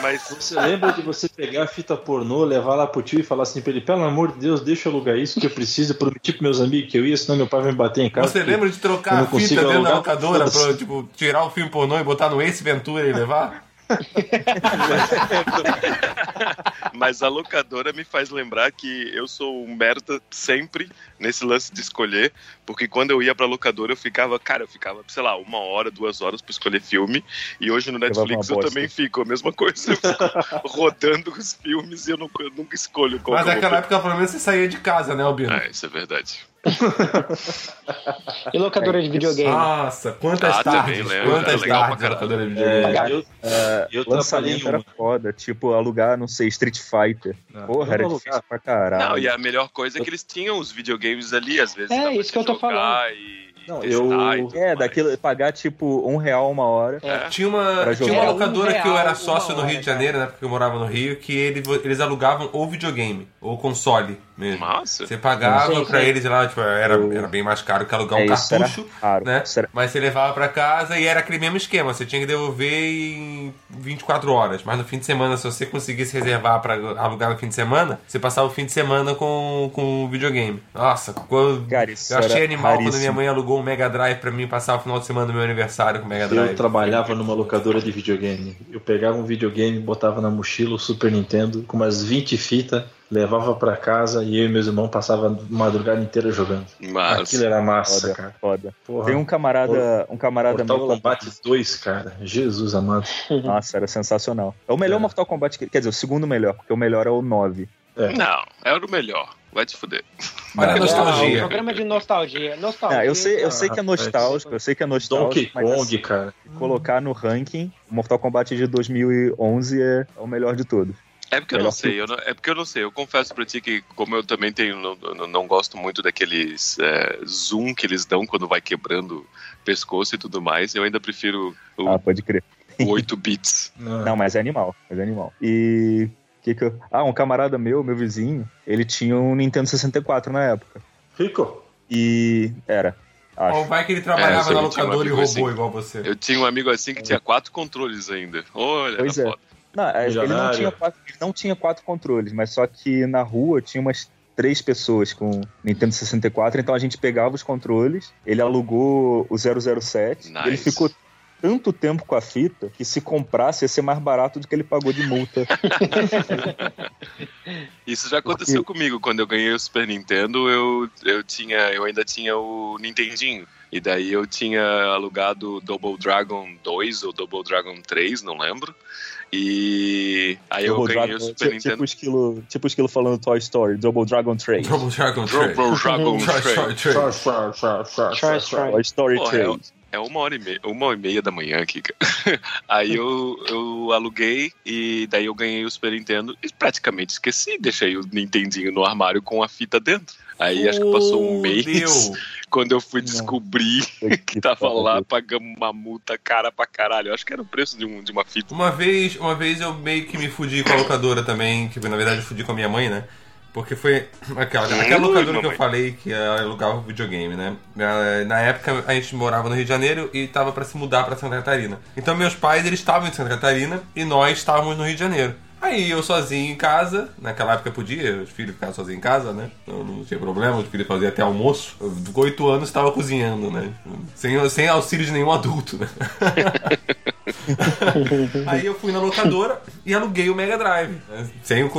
mas Você lembra de você pegar a fita pornô, levar lá pro tio e falar assim pra ele, pelo amor de Deus, deixa eu alugar isso que eu preciso, eu prometi pros meus amigos que eu ia, senão meu pai vai me bater em casa. Você lembra de eu trocar a fita dentro da locadora pra, tipo, tirar o filme pornô e botar no Ace Ventura e levar? Mas a locadora me faz lembrar que eu sou um merda sempre nesse lance de escolher, porque quando eu ia pra locadora eu ficava, cara, eu ficava, sei lá, uma hora, duas horas pra escolher filme, e hoje no Netflix eu bosta. também fico, a mesma coisa, eu fico <laughs> rodando os filmes e eu nunca, eu nunca escolho qual Mas eu naquela época, pelo menos, você saía de casa, né, Albino? É, isso é verdade. E locadora de videogame? Nossa, quantas Ah, também tardes, lembro, quantas era legal pra tardes locadora de videogame. É, eu, É, eu lançamento era foda. Tipo, alugar, não sei, Street Fighter. Não, Porra, era difícil pra caralho. Não, e a melhor coisa é que eles tinham os videogames ali, às vezes. É, isso que eu tô falando. E Não, eu- É, mais. daquilo, pagar tipo um real uma hora. É. Tinha uma, tinha uma É, um locadora que eu era sócio no Rio de cara. Janeiro, na época que eu morava no Rio, que ele- eles alugavam ou videogame, ou console mesmo. Massa. Você pagava Sim, pra sim. eles lá, tipo, era, Eu- era bem mais caro que alugar É, um era cartucho, né? Era- Mas você levava pra casa e era aquele mesmo esquema, você tinha que devolver em 24 horas. Mas no fim de semana, se você conseguisse reservar pra alugar no fim de semana, você passava o fim de semana com, com o videogame. Nossa, quando... Cara, eu achei animal quando raríssimo. minha mãe alugou um Mega Drive pra mim passar o final de semana do meu aniversário com o Mega Drive. Eu trabalhava numa locadora de videogame. Eu pegava um videogame, botava na mochila o Super Nintendo com umas 20 fitas, levava pra casa e eu e meus irmãos passava a madrugada inteira jogando. Mas Aquilo era massa, Foda, cara. foda. Porra. Tem um camarada, um camarada Mortal meu. lá- Kombat 2, cara. Jesus amado. <laughs> Nossa, era sensacional. É o melhor É. Mortal Kombat, que- quer dizer, o segundo melhor, porque o melhor é o 9. não, era o melhor. Vai te fuder. Olha a Ah, nostalgia. programa de nostalgia. Nostalgia. Ah, eu sei, eu sei que é nostálgico, eu sei que é nostálgico, Donkey mas Kong, assim, cara. colocar no ranking, Mortal Kombat de 2011 é o melhor de todos. É porque eu não sei, eu não- é porque eu não sei. Eu confesso pra ti que, como eu também tenho, não, não, não gosto muito daqueles é, zoom que eles dão quando vai quebrando pescoço e tudo mais, eu ainda prefiro o, Ah, pode crer. o 8 bits. Não, mas é animal, mas é animal. E que que eu... Ah, um camarada meu, meu vizinho, ele tinha um Nintendo 64 na época. Rico. E era, acho. Ou vai que ele trabalhava É, na tinha um locadora e roubou assim. igual você. Eu tinha um amigo assim que tinha quatro controles ainda. Olha, Pois era é. foda. Não, é, ele não, tinha quatro, ele não tinha quatro controles, mas só que na rua tinha umas três pessoas com Nintendo 64, então a gente pegava os controles, ele alugou o 007, Nice. ele ficou tanto tempo com a fita que se comprasse ia ser mais barato do que ele pagou de multa. <laughs> Isso já aconteceu comigo. Quando eu ganhei o Super Nintendo, eu, eu, tinha, eu ainda tinha o Nintendinho. E daí eu tinha alugado Double Dragon 2 ou Double Dragon 3, não lembro. E aí eu Double ganhei Dragon, o Super tipo, Nintendo. tipo estilo, tipo estilo falando Toy Story, Double Dragon 3. Double Dragon 3. Double Dragon Try, 3. try, try. Charles Strike. Toy Story Porra, é, 3. É uma hora e meia, uma e meia da manhã aqui, cara. <laughs> Aí eu, eu aluguei e daí eu ganhei o Super Nintendo e praticamente esqueci, deixei o Nintendinho no armário com a fita dentro. Aí acho que passou um mês Fudeu. <laughs> quando eu fui Não. descobrir <laughs> que tava lá pagando uma multa cara pra caralho. Eu acho que era o preço de, um, de uma fita. Uma vez, uma vez eu meio que me fudi com a locadora também, que na verdade eu fudi com a minha mãe, né? Porque foi aquela, aquela locadora que eu falei que ela alugava videogame, né? Na época a gente morava no Rio de Janeiro e tava pra se mudar pra Santa Catarina. Então meus pais eles estavam em Santa Catarina e nós estávamos no Rio de Janeiro. Aí eu sozinho em casa, naquela época podia, os filhos ficavam sozinhos em casa, né? Não, não tinha problema, os filhos faziam até almoço. Eu, com oito anos estava cozinhando, né? Sem, sem auxílio de nenhum adulto, né? <laughs> Aí eu fui na locadora e aluguei o Mega Drive. né? Sem, o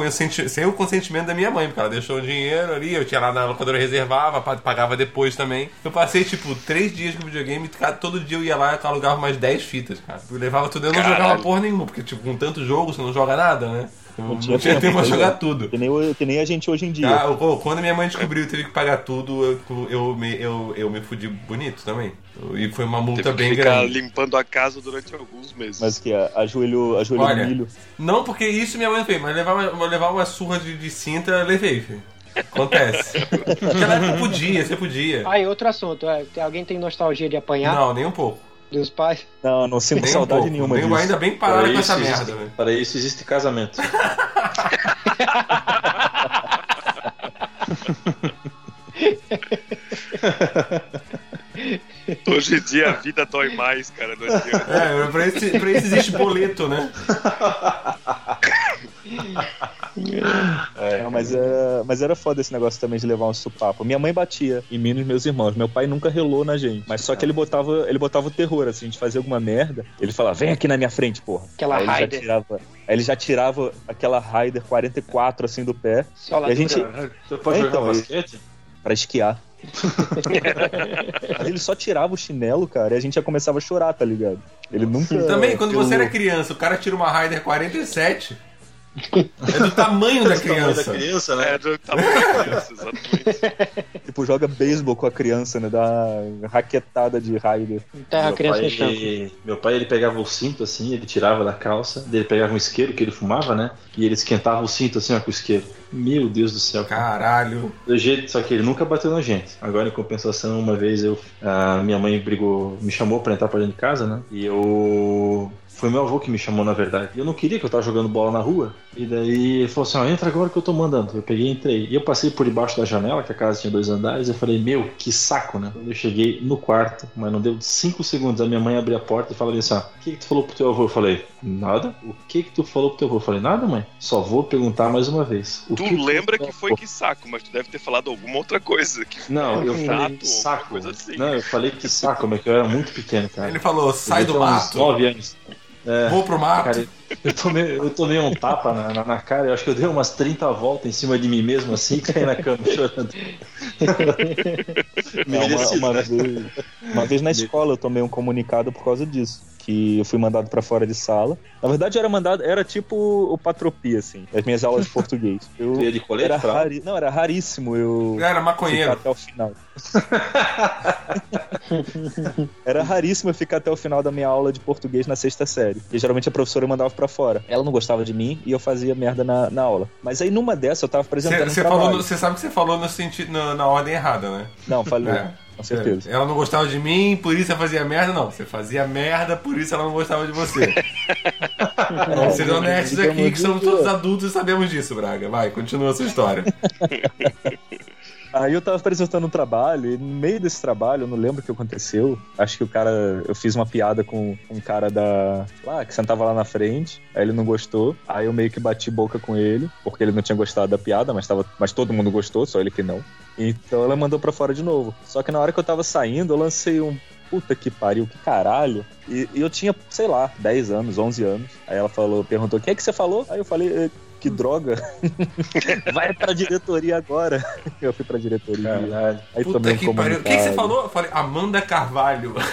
sem o consentimento da minha mãe, porque ela deixou o dinheiro ali, eu tinha lá na locadora, reservava, pa- pagava depois também. Eu passei, tipo, três dias com o videogame, cara, todo dia eu ia lá e alugava mais 10 fitas, cara. Eu levava tudo, eu não Caralho. jogava porra nenhuma, porque, tipo, com tanto jogo você não joga nada, né? Eu não tinha tinha tempo, pra jogar é. tudo. Que nem, que nem a gente hoje em dia. Ah, pô, quando minha mãe descobriu que teve que pagar tudo, eu, eu, me, eu, eu me fudi bonito também. E foi uma multa Teve que bem ficar grande. limpando a casa durante alguns meses. Mas que ajoelho, ajoelho Olha, milho. Não, porque isso minha mãe fez, mas levar uma, levar uma surra de, de cinta, eu levei, filho. Acontece. <laughs> Naquela época podia, você podia. Ah, e outro assunto. É, alguém tem nostalgia de apanhar Não, nem um pouco. Dos pais? Não, não sinto Nem saudade pouco. nenhuma Nem- disso. ainda bem parado Para com isso, essa existe, merda, velho. para isso existe casamento. Hoje em dia a vida dói mais, cara. Adianta. É, pra isso, pra isso existe boleto, né? <laughs> É, mas era, mas era foda esse negócio também de levar um supapo. Minha mãe batia em mim e nos meus irmãos. Meu pai nunca relou na gente. Mas só que ele botava, ele botava o terror, assim, de fazer alguma merda. Ele falava, vem aqui na minha frente, porra. Aquela aí ele já Raider. tirava. Aí ele já tirava aquela Raider 44 assim do pé Só e a gente Você pode É, jogar então, basquete? pra esquiar. Mas ele só tirava o chinelo, cara, e a gente já começava a chorar, tá ligado? Ele nunca. Também, quando pelo- você era criança, o cara tira uma Raider 47. <laughs> É do tamanho da criança. da criança, né? É, do tamanho da criança, exatamente. Tipo, joga beisebol com a criança, né? Dá uma raquetada de Raider. enterra a meu, criança pai, no chão. ele, meu pai, ele pegava o cinto assim, ele tirava da calça, daí ele pegava um isqueiro que ele fumava, né? E ele esquentava o cinto assim, ó, com o isqueiro. Meu Deus do céu, cara. Caralho. Do jeito, só que ele nunca bateu na gente. Agora, em compensação, uma vez eu. A minha mãe brigou, me chamou pra entrar pra dentro de casa, né? E eu. Foi meu avô que me chamou, na verdade. Eu não queria que eu tava jogando bola na rua. E daí ele falou assim: ó, entra agora que eu tô mandando. Eu peguei e entrei. E eu passei por debaixo da janela, que a casa tinha dois andares. Eu falei: meu, que saco, né? Quando eu cheguei no quarto, mas não deu cinco segundos. A minha mãe abriu a porta e falou assim: ó, o que, que tu falou pro teu avô? Eu falei: nada. O que que tu falou pro teu avô? Eu falei: nada, mãe. Só vou perguntar mais uma vez. O Tu que lembra que foi que saco, mas tu deve ter falado alguma outra coisa. Que não, eu Chato, falei que saco. coisa assim. Não, eu falei que saco, mas que eu era muito pequeno, cara. Ele falou, sai do mato, 9 anos. É, vou pro mato. cara, eu tomei, eu tomei um tapa na, na, na cara, eu acho que eu dei umas 30 voltas em cima de mim mesmo assim e caí na cama <laughs> chorando. Não, uma, Merecido, uma né? vez, uma vez na escola eu tomei um comunicado por causa disso. Que eu fui mandado pra fora de sala. Na verdade, eu era mandado, era tipo o Patropia, assim, as minhas aulas de português. <laughs> Eu de colete era rari, Não, era raríssimo eu Era ficar maconheiro. até o final. <laughs> era raríssimo eu ficar até o final da minha aula de português na sexta série. E geralmente a professora mandava pra fora. Ela não gostava de mim e eu fazia merda na, na aula. Mas aí numa dessa eu tava apresentando um Você você sabe que você falou no sentido, na, na ordem errada, né? Não, falei, É. com certeza. Ela não gostava de mim, por isso eu fazia merda, não. Você fazia merda, por isso ela não gostava de você. <laughs> Vamos ser honestos aqui, que somos todos adultos e sabemos disso, Braga. Vai, continua a sua história. <laughs> Aí eu tava apresentando um trabalho, e no meio desse trabalho, eu não lembro o que aconteceu. Acho que o cara. Eu fiz uma piada com um cara da. lá, que sentava lá na frente. Aí ele não gostou. Aí eu meio que bati boca com ele, porque ele não tinha gostado da piada, mas, tava, mas todo mundo gostou, só ele que não. Então ela mandou pra fora de novo. Só que na hora que eu tava saindo, eu lancei um. Puta que pariu, que caralho. E, e eu tinha, sei lá, 10 anos, 11 anos. Aí ela falou, perguntou: o que é que você falou? Aí eu falei: "Eh, que droga. <laughs> Vai pra diretoria agora. Eu fui pra diretoria. Caralho. Aí Puta tomei um que pariu. O que, que você comunicado. falou? Eu falei, Amanda Carvalho. <laughs>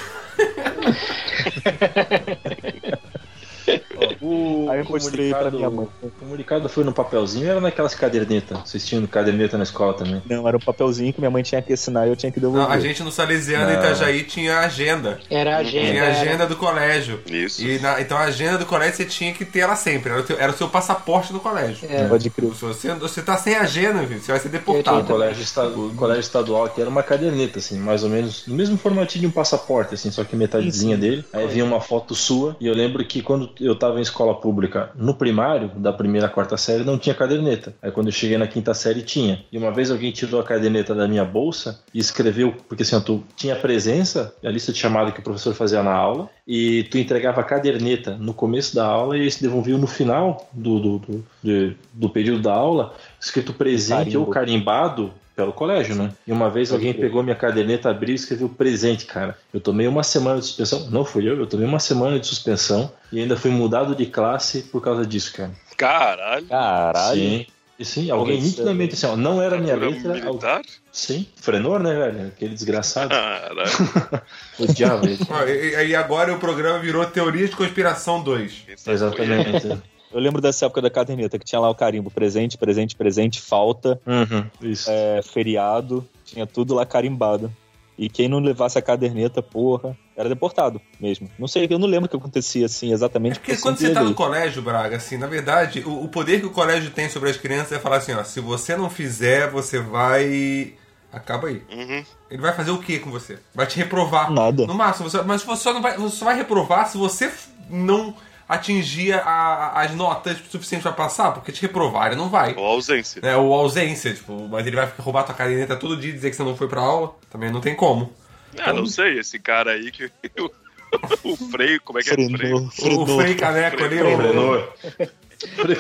O Aí eu mostrei pra comunicado- minha mãe. O comunicado foi no papelzinho ou era naquelas cadernetas? Vocês tinham caderneta na escola também? Não, era um papelzinho que minha mãe tinha que assinar e eu tinha que devolver. Não, a gente no Salesiano Não. Itajaí tinha agenda. Era a agenda. Tinha a era- agenda do colégio. Isso. E na- então a agenda do colégio você tinha que ter ela sempre. Era o, teu- era o seu passaporte do colégio. É. Pode crer. Se você, você tá sem agenda, filho, você vai ser O deportado. colégio, esta- o colégio estadual aqui era uma caderneta, assim, mais ou menos, no mesmo formatinho de um passaporte, assim, só que metadezinha dele. Aí vinha uma foto sua, e eu lembro que quando eu tava em escola pública, no primário, da primeira à quarta série, não tinha caderneta. Aí quando eu cheguei na quinta série, tinha. E uma vez alguém tirou a caderneta da minha bolsa e escreveu, porque assim, tu tinha presença, a lista de chamada que o professor fazia na aula, e tu entregava a caderneta no começo da aula e eles devolviam no final do, do, do, do- do período da aula, escrito presente Carimbo. ou carimbado pelo colégio, né? E uma vez alguém pegou minha caderneta, abriu e escreveu presente, cara. Eu tomei uma semana de suspensão. Não fui eu, eu tomei uma semana de suspensão e ainda fui mudado de classe por causa disso, cara. Caralho. Caralho. Sim. E sim, alguém isso nitidamente assim, ó, não era minha letra. al- militar? Sim, Frenor, né, velho? Aquele desgraçado. Caralho. <laughs> Odiava <laughs> ele. E, agora o programa virou Teoria de Conspiração 2. Quem sabe foi ele. Exatamente. Eu lembro dessa época da caderneta, que tinha lá o carimbo presente, presente, presente, falta, Uhum, isso. é, feriado, tinha tudo lá carimbado. E quem não levasse a caderneta, porra, era deportado mesmo. Não sei, eu não lembro o que acontecia assim exatamente. É porque quando você tá no colégio, Braga, assim, na verdade, o, o poder que o colégio tem sobre as crianças é falar assim, ó, se você não fizer, você vai. Acaba aí. Uhum. Ele vai fazer o que com você? Vai te reprovar. Nada. No máximo, você- mas você só, não vai, você só vai reprovar se você não atingir a- a- as notas suficientes pra passar, porque te reprovar ele não vai. Ou ausência. Né, ou ausência, tipo, mas ele vai ficar roubar tua caderneta todo dia e dizer que você não foi pra aula, também não tem como. Ah, não sei, esse cara aí que. <laughs> o freio, como é que é? Frenou, Freio. O, o frenou. Frei Caneco ali, o, Frenor.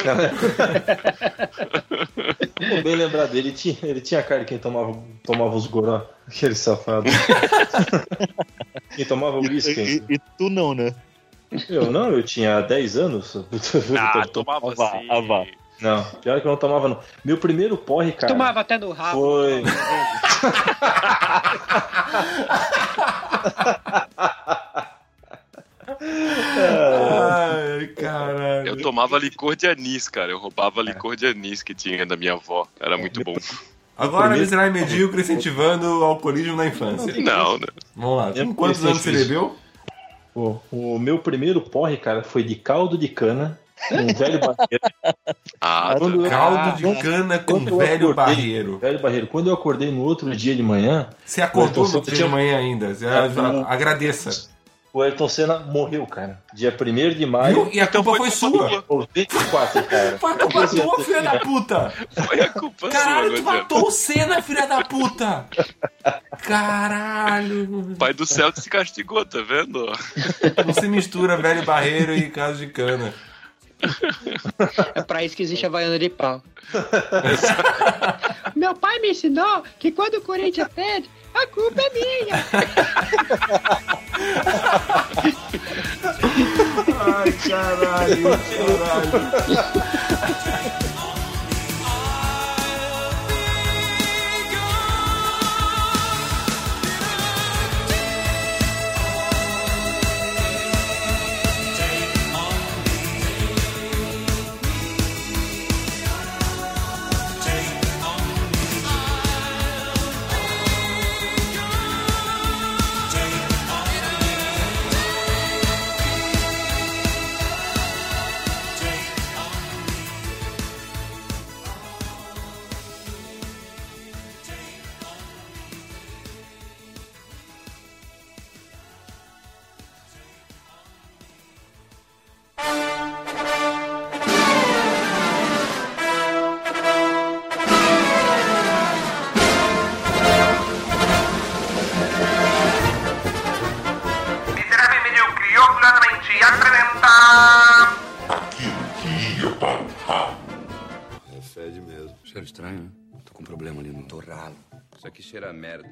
Cara. Vou bem lembrar dele, ele tinha, ele tinha cara de quem tomava, tomava os goró, aquele safado. <laughs> quem tomava whisky. E, e tu não, né? Eu não, eu tinha 10 anos. <laughs> Ah, Eu tomava Ah, vá, assim. Não, pior que eu não tomava, não. Meu primeiro porre, cara. Tomava até no rabo. Foi. Ai, caralho. Eu tomava licor de anis, cara. Eu roubava licor de anis que tinha da minha avó. Era muito bom. Agora, Primeiro- miserável medíocre incentivando o alcoolismo na infância. Não, né? Vamos lá. Eu Com quantos não anos você bebeu? O, o meu primeiro porre, cara, foi de caldo de cana, um <laughs> velho barreiro. Ah, Quando eu- Caldo de cana com quando eu velho acordei- barreiro. Velho barreiro. Quando eu acordei no outro dia de manhã, Você acordou no você dia de manhã ainda. É, agradeça. O Ayrton Senna morreu, cara. Dia 1 de maio. Viu? E a Então culpa foi foi sua. tua. 24, cara. Foi a culpa tua, filha da puta. Foi a culpa Caralho, sua, tu matou o Senna, filha da puta. Caralho. Pai do céu te castigou, tá vendo? Não se mistura velho barreiro e caso de cana. <laughs> É pra isso que existe a Havaiana de pau. <laughs> Meu pai me ensinou que quando o Corinthians perde, a culpa é minha. Ai, caralho, caralho. <laughs> Isso aqui cheira a merda.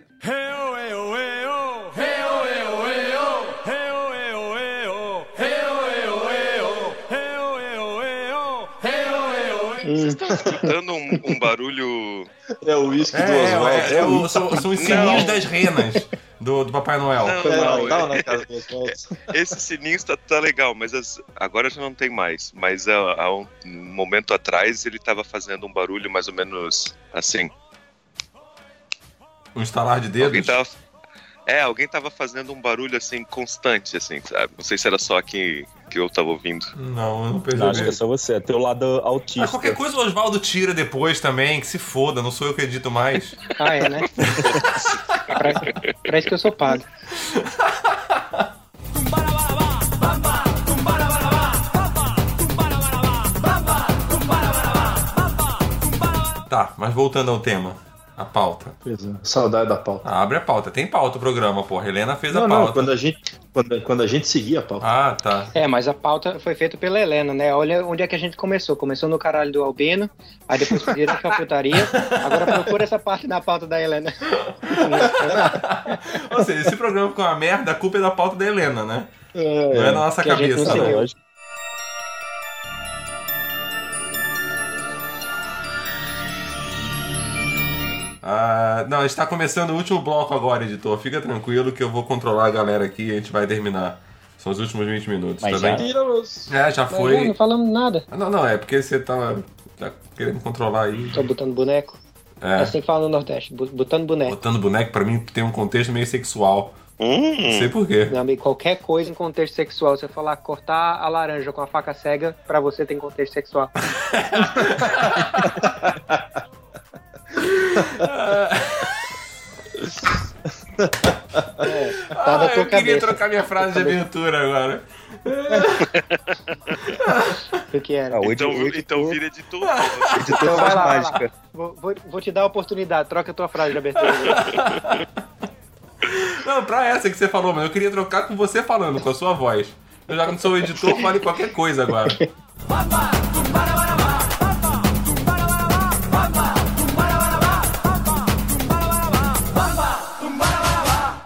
Escutando um, um barulho. É o uísque do É, Oswaldo. é, é, o- são, são os sininhos Não. das renas do, do Papai Noel. Não, Foi não, Natal na casa do Oswaldo. Esse sininho tá, tá legal, mas as- agora já não tem mais. Mas há, há um momento atrás ele tava fazendo um barulho mais ou menos assim. Um estalar de Alguém dedos. tava. É, alguém tava fazendo um barulho assim constante, assim, sabe? Não sei se era só aqui que eu tava ouvindo. Não, eu não Não, percebi. acho que é só você, é teu lado autista. Mas qualquer coisa o Oswaldo tira depois também, que se foda, não sou eu que edito mais. <laughs> Ah, é, né? <laughs> pra, pra isso que eu sou pago. Tá, mas voltando ao tema. A pauta. Pois é, Saudade da pauta. Ah, abre a pauta. Tem pauta o programa, porra. Helena fez a Não, pauta. não, quando a gente, quando, quando a gente seguia a pauta. Ah, tá. É, mas a pauta foi feita pela Helena, né? Olha onde é que a gente começou. Começou no caralho do Albino, aí depois foi direto pra putaria. Agora procura essa parte na pauta da Helena. <laughs> Ou seja, esse programa ficou uma merda, a culpa é da pauta da Helena, né? Não é da nossa Que a gente cabeça. não não. Ah, não, está começando o último bloco agora, editor. Fica tranquilo que eu vou controlar a galera aqui e a gente vai terminar. São os últimos 20 minutos, Mas tá já- bem? É, já foi. Não falamos nada. Ah, Não, não, é porque você tá, tá querendo controlar aí. Só botando boneco. É É. assim que fala no Nordeste, botando boneco. Botando boneco pra mim tem um contexto meio sexual. Não Hum, sei porquê. Meu amigo, qualquer coisa em contexto sexual, você falar cortar a laranja com a faca cega, pra você tem contexto sexual. <laughs> Tá Ah, na tua eu queria cabeça. trocar minha frase de abertura agora. O que era? Ah, o então, edi- o então editor- vira editor. o editor Então vai faz lá, vai mágica. lá. Vou, vou- vou te dar a oportunidade, troca a tua frase de abertura. Não, pra essa que você falou, mas eu queria trocar com você falando, com a sua voz. Eu já não sou editor, fale qualquer coisa agora. <laughs>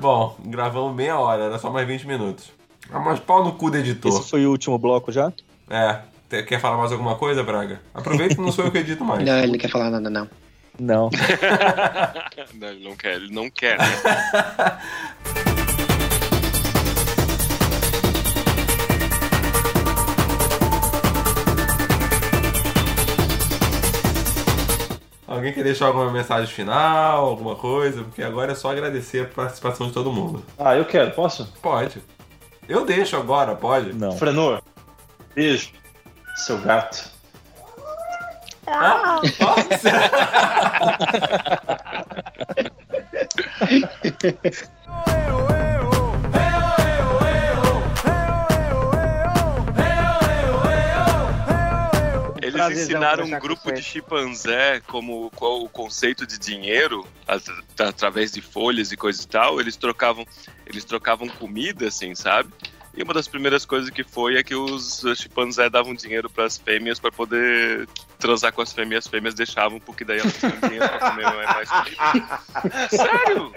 Bom, gravamos meia hora, era só mais 20 minutos. Ah, mas pau no cu do editor. Esse foi o último bloco já? É. Quer falar mais alguma coisa, Braga? Aproveita que não sou eu que edito mais. <laughs> Não, ele não quer falar nada, não. Não. <laughs> Não, ele não quer, ele não quer. <laughs> Alguém quer deixar alguma mensagem final, alguma coisa? Porque agora é só agradecer a participação de todo mundo. Ah, eu quero, posso? Pode. Eu deixo agora, pode? Não. Frenor, beijo. Seu gato. Ah, nossa. <laughs> Eles Prazerzão ensinaram um grupo de chimpanzé como qual o conceito de dinheiro at- através de folhas e coisa e tal. Eles trocavam, eles trocavam comida, assim, sabe? E uma das primeiras coisas que foi é que os chimpanzés davam dinheiro para as fêmeas para poder transar com as fêmeas. As fêmeas deixavam porque daí elas tinham dinheiro para comer mais comida. Sério?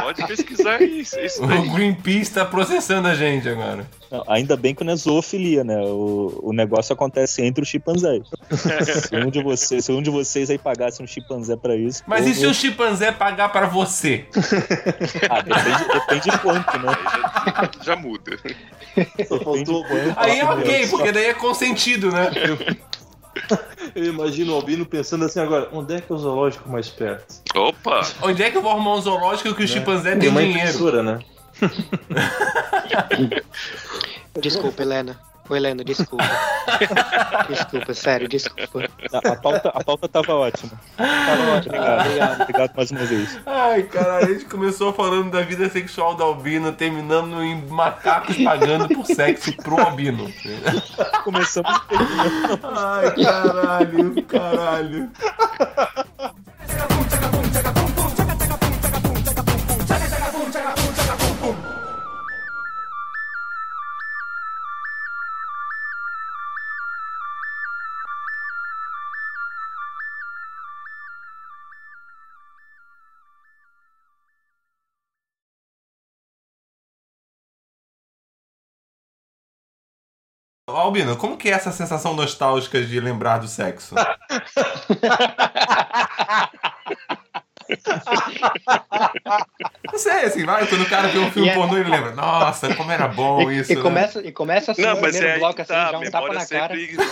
Pode pesquisar isso. isso daí. O Greenpeace tá processando a gente agora. Não, ainda bem que não é zoofilia, né? O, o negócio acontece entre os chimpanzés. <laughs> se, um de vocês, se um de vocês aí pagasse um chimpanzé pra isso. Mas e se o chimpanzé pagar pra você? Ah, depende, depende de quanto, né? Aí já, já muda. Aí é ok, porque daí é consentido, né? Eu imagino o Albino pensando assim agora: onde é que é o zoológico mais perto? Opa! Onde é que eu vou arrumar um zoológico que o chimpanzé Tem tem uma dinheiro? impressora, né? <laughs> <laughs> Desculpa, Helena. Ô, Helena, desculpa. <laughs> desculpa, sério, desculpa. A, a pauta, a pauta tava ótima. Tava ótimo, obrigado, obrigado. Obrigado mais uma vez. Ai, cara, a gente começou falando da vida sexual do albino, terminando em macacos pagando por sexo pro albino. Começamos Ai, caralho, caralho. Albino, como que é essa sensação nostálgica de lembrar do sexo? <laughs> <laughs> Não sei, assim, vai, quando o cara vê um filme E é- pornô, ele lembra, nossa, como era bom E, isso, e né? começa, e começa assim, Não, mas é primeiro aí bloco, assim, tá, já a um tapa memória na cara. sempre... <laughs>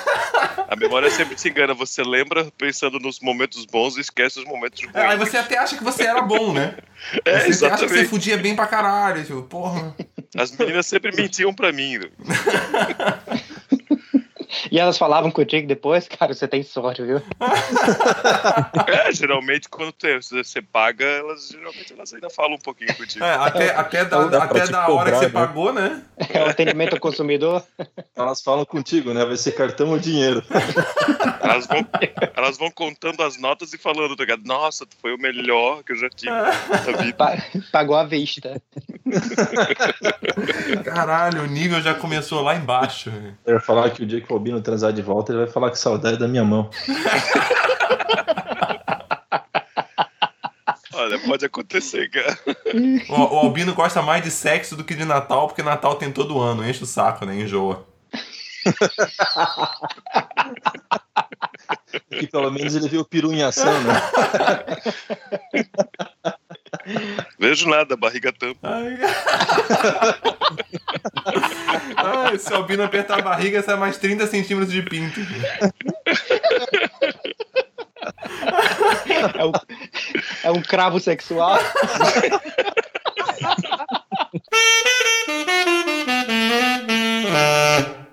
A memória sempre te engana, você lembra pensando nos momentos bons e esquece os momentos ruins. É, aí você até acha que você era bom, né? É, você acha que você exatamente. fudia bem pra caralho, tipo, porra. As meninas sempre mentiam pra mim. <laughs> <laughs> E elas falavam contigo depois, <laughs> cara, você tem sorte, viu? <laughs> É, geralmente quando te- você paga, elas geralmente elas ainda falam um pouquinho contigo. É, até, até da, Dá pra até da hora que você né? pagou, né? É o atendimento ao consumidor. Elas falam contigo, né? Vai ser cartão ou dinheiro. Elas vão, elas vão contando as notas e falando, tá ligado? Nossa, tu foi o melhor que eu já tive na vida. Pa- Pagou à vista. Caralho, o nível já começou lá embaixo. Eu ia falar que o dia que Albino transar de volta, ele vai falar que saudade da minha mão. Olha, pode acontecer, cara. O, o Albino gosta mais de sexo do que de Natal, porque Natal tem todo ano, enche o saco, né? Enjoa que pelo menos ele viu o peru em ação, né? Vejo nada, barriga tampa. Ai, Ai se o Albino apertar a barriga, sai mais 30 centímetros de pinto. É um, é um cravo sexual. <laughs>